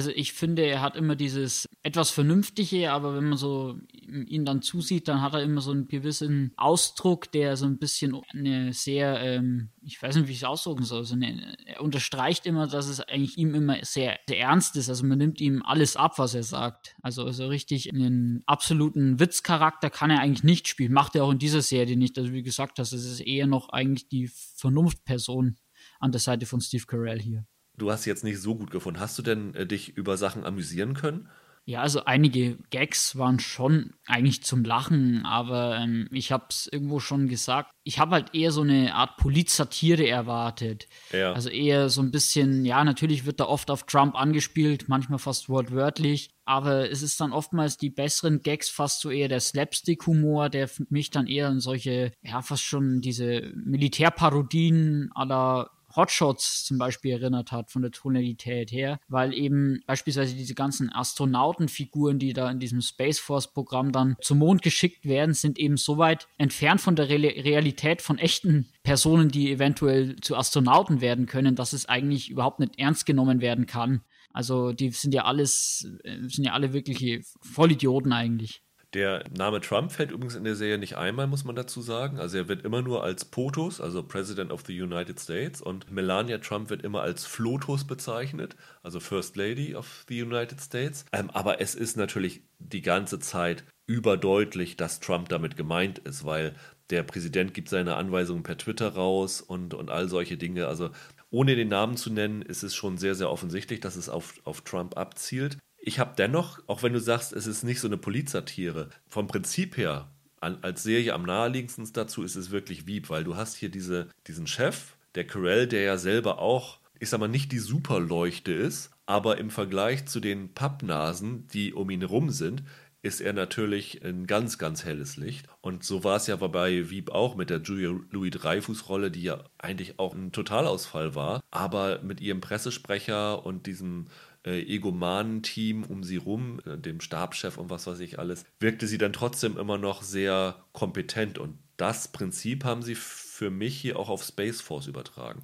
Also ich finde, er hat immer dieses etwas Vernünftige, aber wenn man so ihn dann zusieht, dann hat er immer so einen gewissen Ausdruck, der so ein bisschen eine sehr, ähm, ich weiß nicht, wie ich es ausdrücken soll, so eine, er unterstreicht immer, dass es eigentlich ihm immer sehr, sehr ernst ist. Also man nimmt ihm alles ab, was er sagt. Also so richtig einen absoluten Witzcharakter kann er eigentlich nicht spielen. Macht er auch in dieser Serie nicht. Also wie gesagt hast, es ist eher noch eigentlich die Vernunftperson an der Seite von Steve Carell hier du hast jetzt nicht so gut gefunden. Hast du denn äh, dich über Sachen amüsieren können? Ja, also einige Gags waren schon eigentlich zum Lachen, aber ähm, ich habe es irgendwo schon gesagt. Ich habe halt eher so eine Art Polizsatire erwartet. Ja. Also eher so ein bisschen, ja, natürlich wird da oft auf Trump angespielt, manchmal fast wortwörtlich, aber es ist dann oftmals die besseren Gags fast so eher der Slapstick-Humor, der mich dann eher in solche, ja, fast schon diese Militärparodien aller Hotshots zum Beispiel erinnert hat von der Tonalität her, weil eben beispielsweise diese ganzen Astronautenfiguren, die da in diesem Space Force Programm dann zum Mond geschickt werden, sind eben so weit entfernt von der Re Realität von echten Personen, die eventuell zu Astronauten werden können, dass es eigentlich überhaupt nicht ernst genommen werden kann. Also die sind ja alles, äh, sind ja alle wirkliche Vollidioten eigentlich. Der Name Trump fällt übrigens in der Serie nicht einmal, muss man dazu sagen. Also er wird immer nur als POTUS, also President of the United States, und Melania Trump wird immer als FLOTUS bezeichnet, also First Lady of the United States. Ähm, aber es ist natürlich die ganze Zeit überdeutlich, dass Trump damit gemeint ist, weil der Präsident gibt seine Anweisungen per Twitter raus und, und all solche Dinge. Also ohne den Namen zu nennen, ist es schon sehr, sehr offensichtlich, dass es auf, auf Trump abzielt. Ich habe dennoch, auch wenn du sagst, es ist nicht so eine Polizsatire, vom Prinzip her an, als Serie am naheliegendsten dazu ist es wirklich Wieb, weil du hast hier diese, diesen Chef, der Carell, der ja selber auch, ich sag mal, nicht die Superleuchte ist, aber im Vergleich zu den Pappnasen, die um ihn herum sind, ist er natürlich ein ganz, ganz helles Licht. Und so war es ja bei Wieb auch mit der Julia Louis Dreyfus-Rolle, die ja eigentlich auch ein Totalausfall war, aber mit ihrem Pressesprecher und diesem äh, Egomanen-Team um sie rum, äh, dem Stabschef und was weiß ich alles, wirkte sie dann trotzdem immer noch sehr kompetent. Und das Prinzip haben sie für mich hier auch auf Space Force übertragen.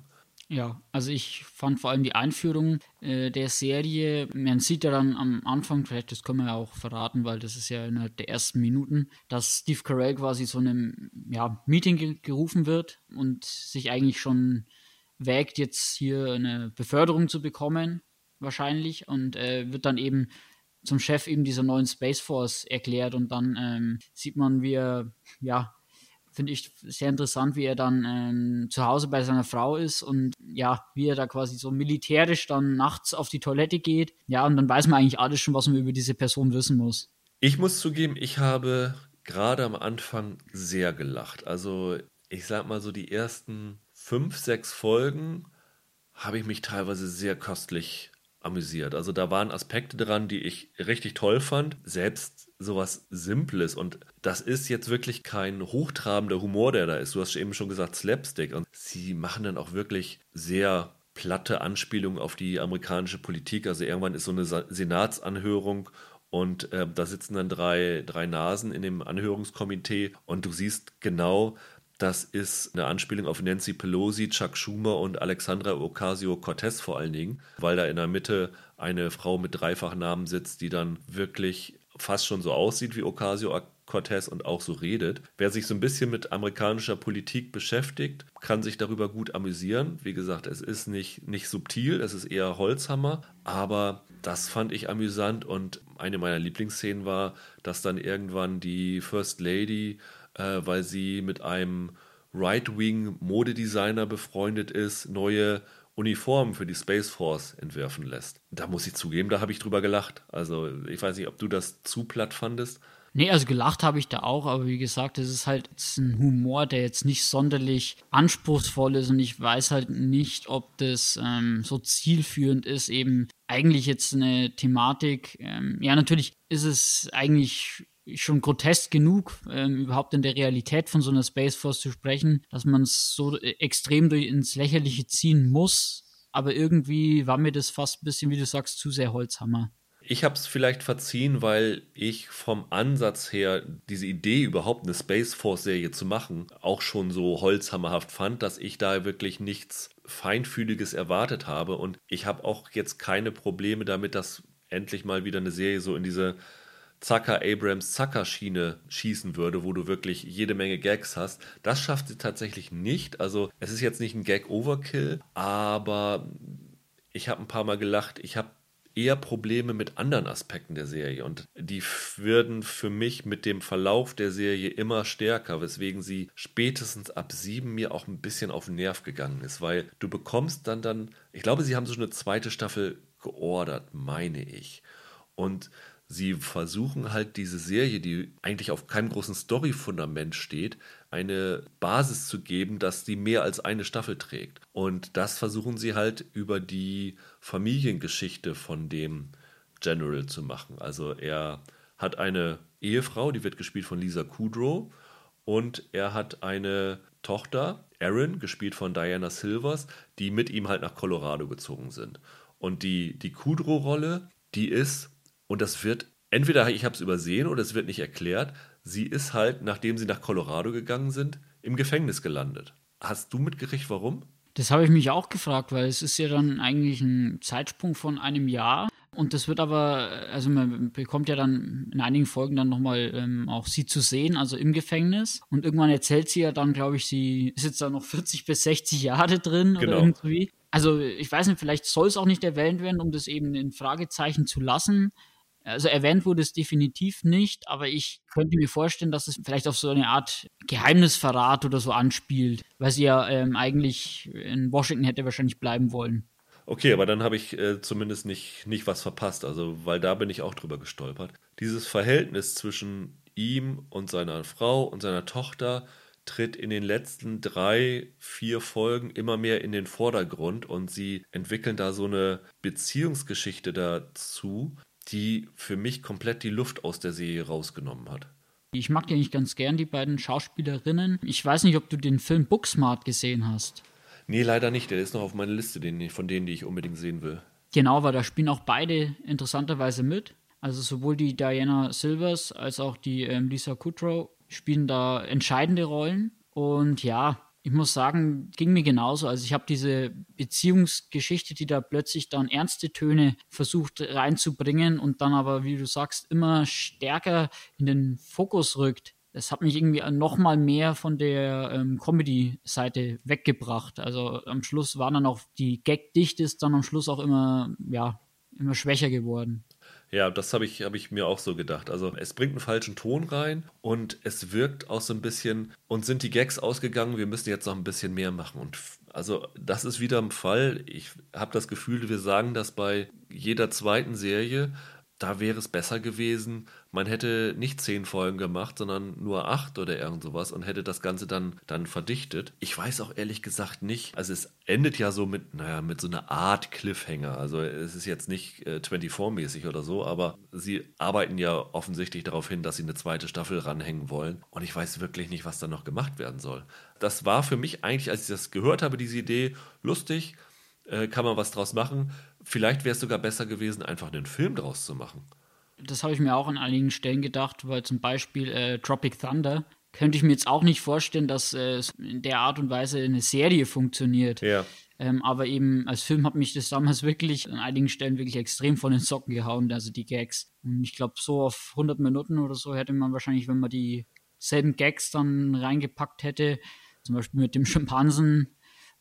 Ja, also ich fand vor allem die Einführung äh, der Serie, man sieht ja dann am Anfang, vielleicht das können wir ja auch verraten, weil das ist ja innerhalb der ersten Minuten, dass Steve Carell quasi so einem ja, Meeting ge gerufen wird und sich eigentlich schon wägt, jetzt hier eine Beförderung zu bekommen wahrscheinlich und äh, wird dann eben zum Chef eben dieser neuen Space Force erklärt und dann ähm, sieht man, wie er, ja, finde ich sehr interessant, wie er dann ähm, zu Hause bei seiner Frau ist und ja, wie er da quasi so militärisch dann nachts auf die Toilette geht. Ja, und dann weiß man eigentlich alles schon, was man über diese Person wissen muss. Ich muss zugeben, ich habe gerade am Anfang sehr gelacht. Also ich sag mal so die ersten fünf, sechs Folgen habe ich mich teilweise sehr köstlich amüsiert. Also da waren Aspekte dran, die ich richtig toll fand. Selbst sowas Simples. Und das ist jetzt wirklich kein hochtrabender Humor, der da ist. Du hast eben schon gesagt, Slapstick. Und sie machen dann auch wirklich sehr platte Anspielung auf die amerikanische Politik. Also irgendwann ist so eine Senatsanhörung und äh, da sitzen dann drei, drei Nasen in dem Anhörungskomitee und du siehst genau, das ist eine Anspielung auf Nancy Pelosi, Chuck Schumer und Alexandra Ocasio-Cortez vor allen Dingen, weil da in der Mitte eine Frau mit Dreifachnamen sitzt, die dann wirklich fast schon so aussieht wie Ocasio-Cortez und auch so redet. Wer sich so ein bisschen mit amerikanischer Politik beschäftigt, kann sich darüber gut amüsieren. Wie gesagt, es ist nicht, nicht subtil, es ist eher Holzhammer, aber das fand ich amüsant und eine meiner Lieblingsszenen war, dass dann irgendwann die First Lady äh, weil sie mit einem Right-Wing-Modedesigner befreundet ist, neue Uniformen für die Space Force entwerfen lässt. Da muss ich zugeben, da habe ich drüber gelacht. Also ich weiß nicht, ob du das zu platt fandest. Nee, also gelacht habe ich da auch, aber wie gesagt, es ist halt ein Humor, der jetzt nicht sonderlich anspruchsvoll ist und ich weiß halt nicht, ob das ähm, so zielführend ist, eben eigentlich jetzt eine Thematik. Ähm, ja, natürlich ist es eigentlich schon grotesk genug, ähm, überhaupt in der Realität von so einer Space Force zu sprechen, dass man es so äh, extrem durch ins Lächerliche ziehen muss. Aber irgendwie war mir das fast ein bisschen, wie du sagst, zu sehr Holzhammer. Ich habe es vielleicht verziehen, weil ich vom Ansatz her diese Idee, überhaupt eine Space Force-Serie zu machen, auch schon so holzhammerhaft fand, dass ich da wirklich nichts Feinfühliges erwartet habe. Und ich habe auch jetzt keine Probleme damit, dass endlich mal wieder eine Serie so in diese Zucker Abrams Zucker Schiene schießen würde, wo du wirklich jede Menge Gags hast. Das schafft sie tatsächlich nicht. Also es ist jetzt nicht ein Gag Overkill, aber ich habe ein paar Mal gelacht. Ich habe eher Probleme mit anderen Aspekten der Serie und die würden für mich mit dem Verlauf der Serie immer stärker, weswegen sie spätestens ab sieben mir auch ein bisschen auf den Nerv gegangen ist, weil du bekommst dann dann, ich glaube, sie haben so eine zweite Staffel geordert, meine ich. Und sie versuchen halt diese Serie, die eigentlich auf keinem großen Story-Fundament steht, eine Basis zu geben, dass sie mehr als eine Staffel trägt. Und das versuchen sie halt über die Familiengeschichte von dem General zu machen. Also er hat eine Ehefrau, die wird gespielt von Lisa Kudrow, und er hat eine Tochter, Erin, gespielt von Diana Silvers, die mit ihm halt nach Colorado gezogen sind. Und die, die Kudrow-Rolle, die ist und das wird, entweder ich habe es übersehen oder es wird nicht erklärt, sie ist halt, nachdem sie nach Colorado gegangen sind, im Gefängnis gelandet. Hast du mitgekriegt, warum? Das habe ich mich auch gefragt, weil es ist ja dann eigentlich ein Zeitsprung von einem Jahr. Und das wird aber, also man bekommt ja dann in einigen Folgen dann nochmal ähm, auch sie zu sehen, also im Gefängnis. Und irgendwann erzählt sie ja dann, glaube ich, sie ist jetzt da noch 40 bis 60 Jahre drin genau. oder irgendwie. Also ich weiß nicht, vielleicht soll es auch nicht erwähnt werden, um das eben in Fragezeichen zu lassen. Also erwähnt wurde es definitiv nicht, aber ich könnte mir vorstellen, dass es vielleicht auf so eine Art Geheimnisverrat oder so anspielt, weil sie ja ähm, eigentlich in Washington hätte wahrscheinlich bleiben wollen. Okay, aber dann habe ich äh, zumindest nicht, nicht was verpasst, also weil da bin ich auch drüber gestolpert. Dieses Verhältnis zwischen ihm und seiner Frau und seiner Tochter tritt in den letzten drei, vier Folgen immer mehr in den Vordergrund und sie entwickeln da so eine Beziehungsgeschichte dazu, die für mich komplett die Luft aus der Serie rausgenommen hat. Ich mag die eigentlich ganz gern, die beiden Schauspielerinnen. Ich weiß nicht, ob du den Film Booksmart gesehen hast. Nee, leider nicht. Der ist noch auf meiner Liste von denen, die ich unbedingt sehen will. Genau, weil da spielen auch beide interessanterweise mit. Also sowohl die Diana Silvers als auch die ähm, Lisa Kudrow spielen da entscheidende Rollen. Und ja, ich muss sagen, ging mir genauso. Also ich habe diese Beziehungsgeschichte, die da plötzlich dann ernste Töne versucht reinzubringen und dann aber, wie du sagst, immer stärker in den Fokus rückt. Das hat mich irgendwie noch mal mehr von der ähm, Comedy-Seite weggebracht. Also am Schluss waren dann auch die Gag-Dichte ist dann am Schluss auch immer, ja, immer schwächer geworden. Ja, das habe ich, hab ich mir auch so gedacht. Also es bringt einen falschen Ton rein und es wirkt auch so ein bisschen, und sind die Gags ausgegangen, wir müssen jetzt noch ein bisschen mehr machen. Und also das ist wieder ein Fall. Ich habe das Gefühl, wir sagen das bei jeder zweiten Serie, da wäre es besser gewesen, man hätte nicht zehn Folgen gemacht, sondern nur acht oder irgend sowas und hätte das Ganze dann, dann verdichtet. Ich weiß auch ehrlich gesagt nicht, also es endet ja so mit, naja, mit so einer Art Cliffhanger. Also es ist jetzt nicht äh, 24-mäßig oder so, aber sie arbeiten ja offensichtlich darauf hin, dass sie eine zweite Staffel ranhängen wollen. Und ich weiß wirklich nicht, was da noch gemacht werden soll. Das war für mich eigentlich, als ich das gehört habe, diese Idee, lustig äh, kann man was draus machen. Vielleicht wäre es sogar besser gewesen, einfach einen Film draus zu machen. Das habe ich mir auch an einigen Stellen gedacht, weil zum Beispiel äh, Tropic Thunder könnte ich mir jetzt auch nicht vorstellen, dass äh, in der Art und Weise eine Serie funktioniert. Ja. Ähm, aber eben als Film hat mich das damals wirklich an einigen Stellen wirklich extrem von den Socken gehauen, also die Gags. Und ich glaube, so auf 100 Minuten oder so hätte man wahrscheinlich, wenn man dieselben Gags dann reingepackt hätte, zum Beispiel mit dem Schimpansen,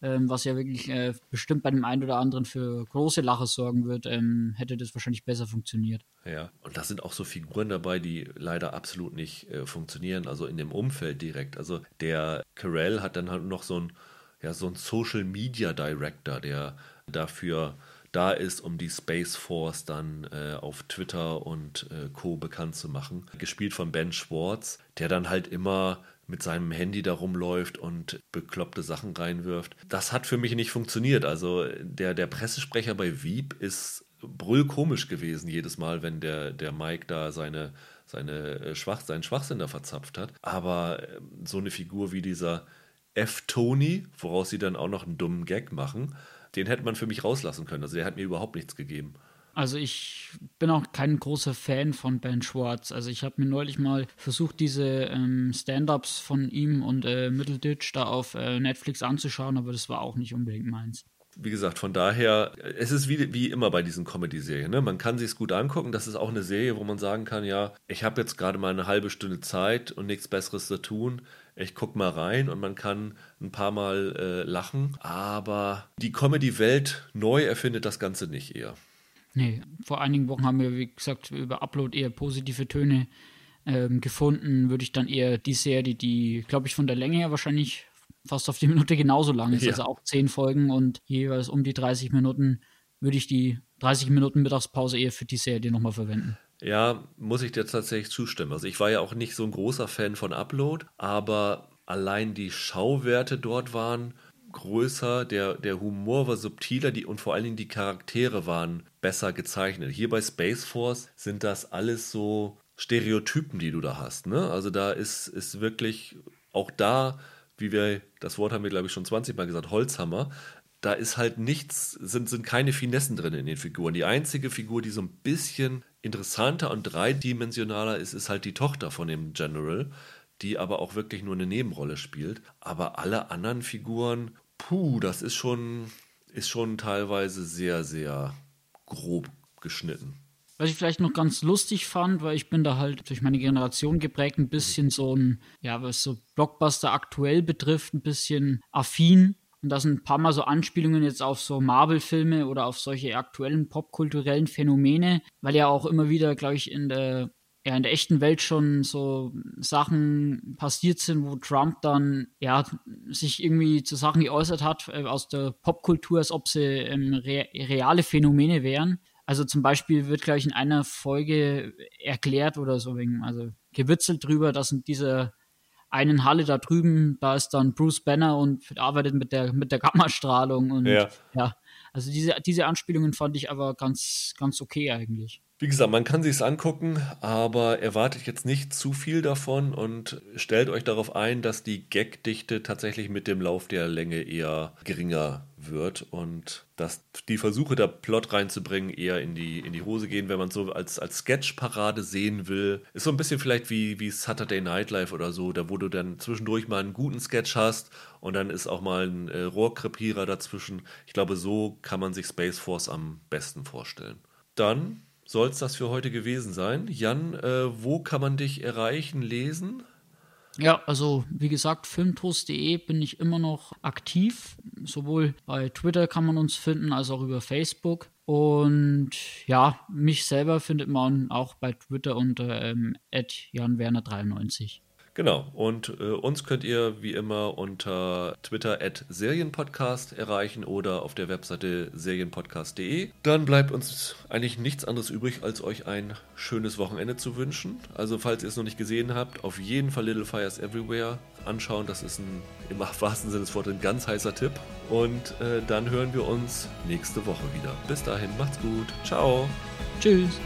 ähm, was ja wirklich äh, bestimmt bei dem einen oder anderen für große Lache sorgen wird, ähm, hätte das wahrscheinlich besser funktioniert. Ja, und da sind auch so Figuren dabei, die leider absolut nicht äh, funktionieren, also in dem Umfeld direkt. Also der Carell hat dann halt noch so ein ja, so ein Social Media Director, der dafür da ist, um die Space Force dann äh, auf Twitter und äh, Co. bekannt zu machen. Gespielt von Ben Schwartz, der dann halt immer mit seinem Handy da rumläuft und bekloppte Sachen reinwirft. Das hat für mich nicht funktioniert. Also der, der Pressesprecher bei Wieb ist brüllkomisch gewesen jedes Mal, wenn der, der Mike da seine, seine äh, Schwach, seinen Schwachsinn da verzapft hat. Aber äh, so eine Figur wie dieser F-Tony, woraus sie dann auch noch einen dummen Gag machen, den hätte man für mich rauslassen können. Also der hat mir überhaupt nichts gegeben. Also ich bin auch kein großer Fan von Ben Schwartz. Also ich habe mir neulich mal versucht, diese ähm, Stand-ups von ihm und äh, Middleditch da auf äh, Netflix anzuschauen, aber das war auch nicht unbedingt meins wie gesagt, von daher, es ist wie, wie immer bei diesen Comedy-Serien. Ne? Man kann sich es gut angucken. Das ist auch eine Serie, wo man sagen kann, ja, ich habe jetzt gerade mal eine halbe Stunde Zeit und nichts Besseres zu tun. Ich gucke mal rein und man kann ein paar Mal äh, lachen. Aber die Comedy-Welt neu erfindet das Ganze nicht eher. Nee, vor einigen Wochen haben wir, wie gesagt, über Upload eher positive Töne ähm, gefunden. Würde ich dann eher die Serie, die, glaube ich, von der Länge her wahrscheinlich fast auf die Minute genauso lang ist. Ja. Also auch zehn Folgen und jeweils um die 30 Minuten würde ich die 30 Minuten Mittagspause eher für die Serie nochmal verwenden. Ja, muss ich dir tatsächlich zustimmen. Also ich war ja auch nicht so ein großer Fan von Upload, aber allein die Schauwerte dort waren größer, der, der Humor war subtiler die, und vor allen Dingen die Charaktere waren besser gezeichnet. Hier bei Space Force sind das alles so Stereotypen, die du da hast. Ne? Also da ist, ist wirklich auch da wie wir, das Wort haben wir, glaube ich, schon 20 Mal gesagt, Holzhammer. Da ist halt nichts, sind, sind keine Finessen drin in den Figuren. Die einzige Figur, die so ein bisschen interessanter und dreidimensionaler ist, ist halt die Tochter von dem General, die aber auch wirklich nur eine Nebenrolle spielt. Aber alle anderen Figuren, puh, das ist schon, ist schon teilweise sehr, sehr grob geschnitten. Was ich vielleicht noch ganz lustig fand, weil ich bin da halt durch meine Generation geprägt, ein bisschen so ein, ja, was so Blockbuster aktuell betrifft, ein bisschen affin. Und da sind ein paar Mal so Anspielungen jetzt auf so Marvel-Filme oder auf solche aktuellen popkulturellen Phänomene, weil ja auch immer wieder, glaube ich, in der ja in der echten Welt schon so Sachen passiert sind, wo Trump dann ja sich irgendwie zu Sachen geäußert hat äh, aus der Popkultur, als ob sie ähm, re reale Phänomene wären. Also zum Beispiel wird, glaube ich, in einer Folge erklärt oder so, wegen, also gewitzelt drüber, dass in dieser einen Halle da drüben, da ist dann Bruce Banner und arbeitet mit der, mit der Gammastrahlung und ja. ja. Also diese, diese Anspielungen fand ich aber ganz, ganz okay eigentlich. Wie gesagt, man kann sich es angucken, aber erwartet jetzt nicht zu viel davon und stellt euch darauf ein, dass die Gagdichte tatsächlich mit dem Lauf der Länge eher geringer wird und dass die Versuche, da Plot reinzubringen, eher in die, in die Hose gehen, wenn man so als, als Sketch-Parade sehen will. Ist so ein bisschen vielleicht wie, wie Saturday Night Live oder so, da wo du dann zwischendurch mal einen guten Sketch hast und dann ist auch mal ein äh, Rohrkrepierer dazwischen. Ich glaube, so kann man sich Space Force am besten vorstellen. Dann soll es das für heute gewesen sein. Jan, äh, wo kann man dich erreichen, lesen? Ja, also wie gesagt, filmtoast.de bin ich immer noch aktiv. Sowohl bei Twitter kann man uns finden, als auch über Facebook. Und ja, mich selber findet man auch bei Twitter unter ähm, janwerner93. Genau, und äh, uns könnt ihr wie immer unter Twitter at Serienpodcast erreichen oder auf der Webseite serienpodcast.de. Dann bleibt uns eigentlich nichts anderes übrig, als euch ein schönes Wochenende zu wünschen. Also falls ihr es noch nicht gesehen habt, auf jeden Fall Little Fires Everywhere anschauen. Das ist ein, im wahrsten Sinne des Wortes ein ganz heißer Tipp. Und äh, dann hören wir uns nächste Woche wieder. Bis dahin, macht's gut. Ciao. Tschüss.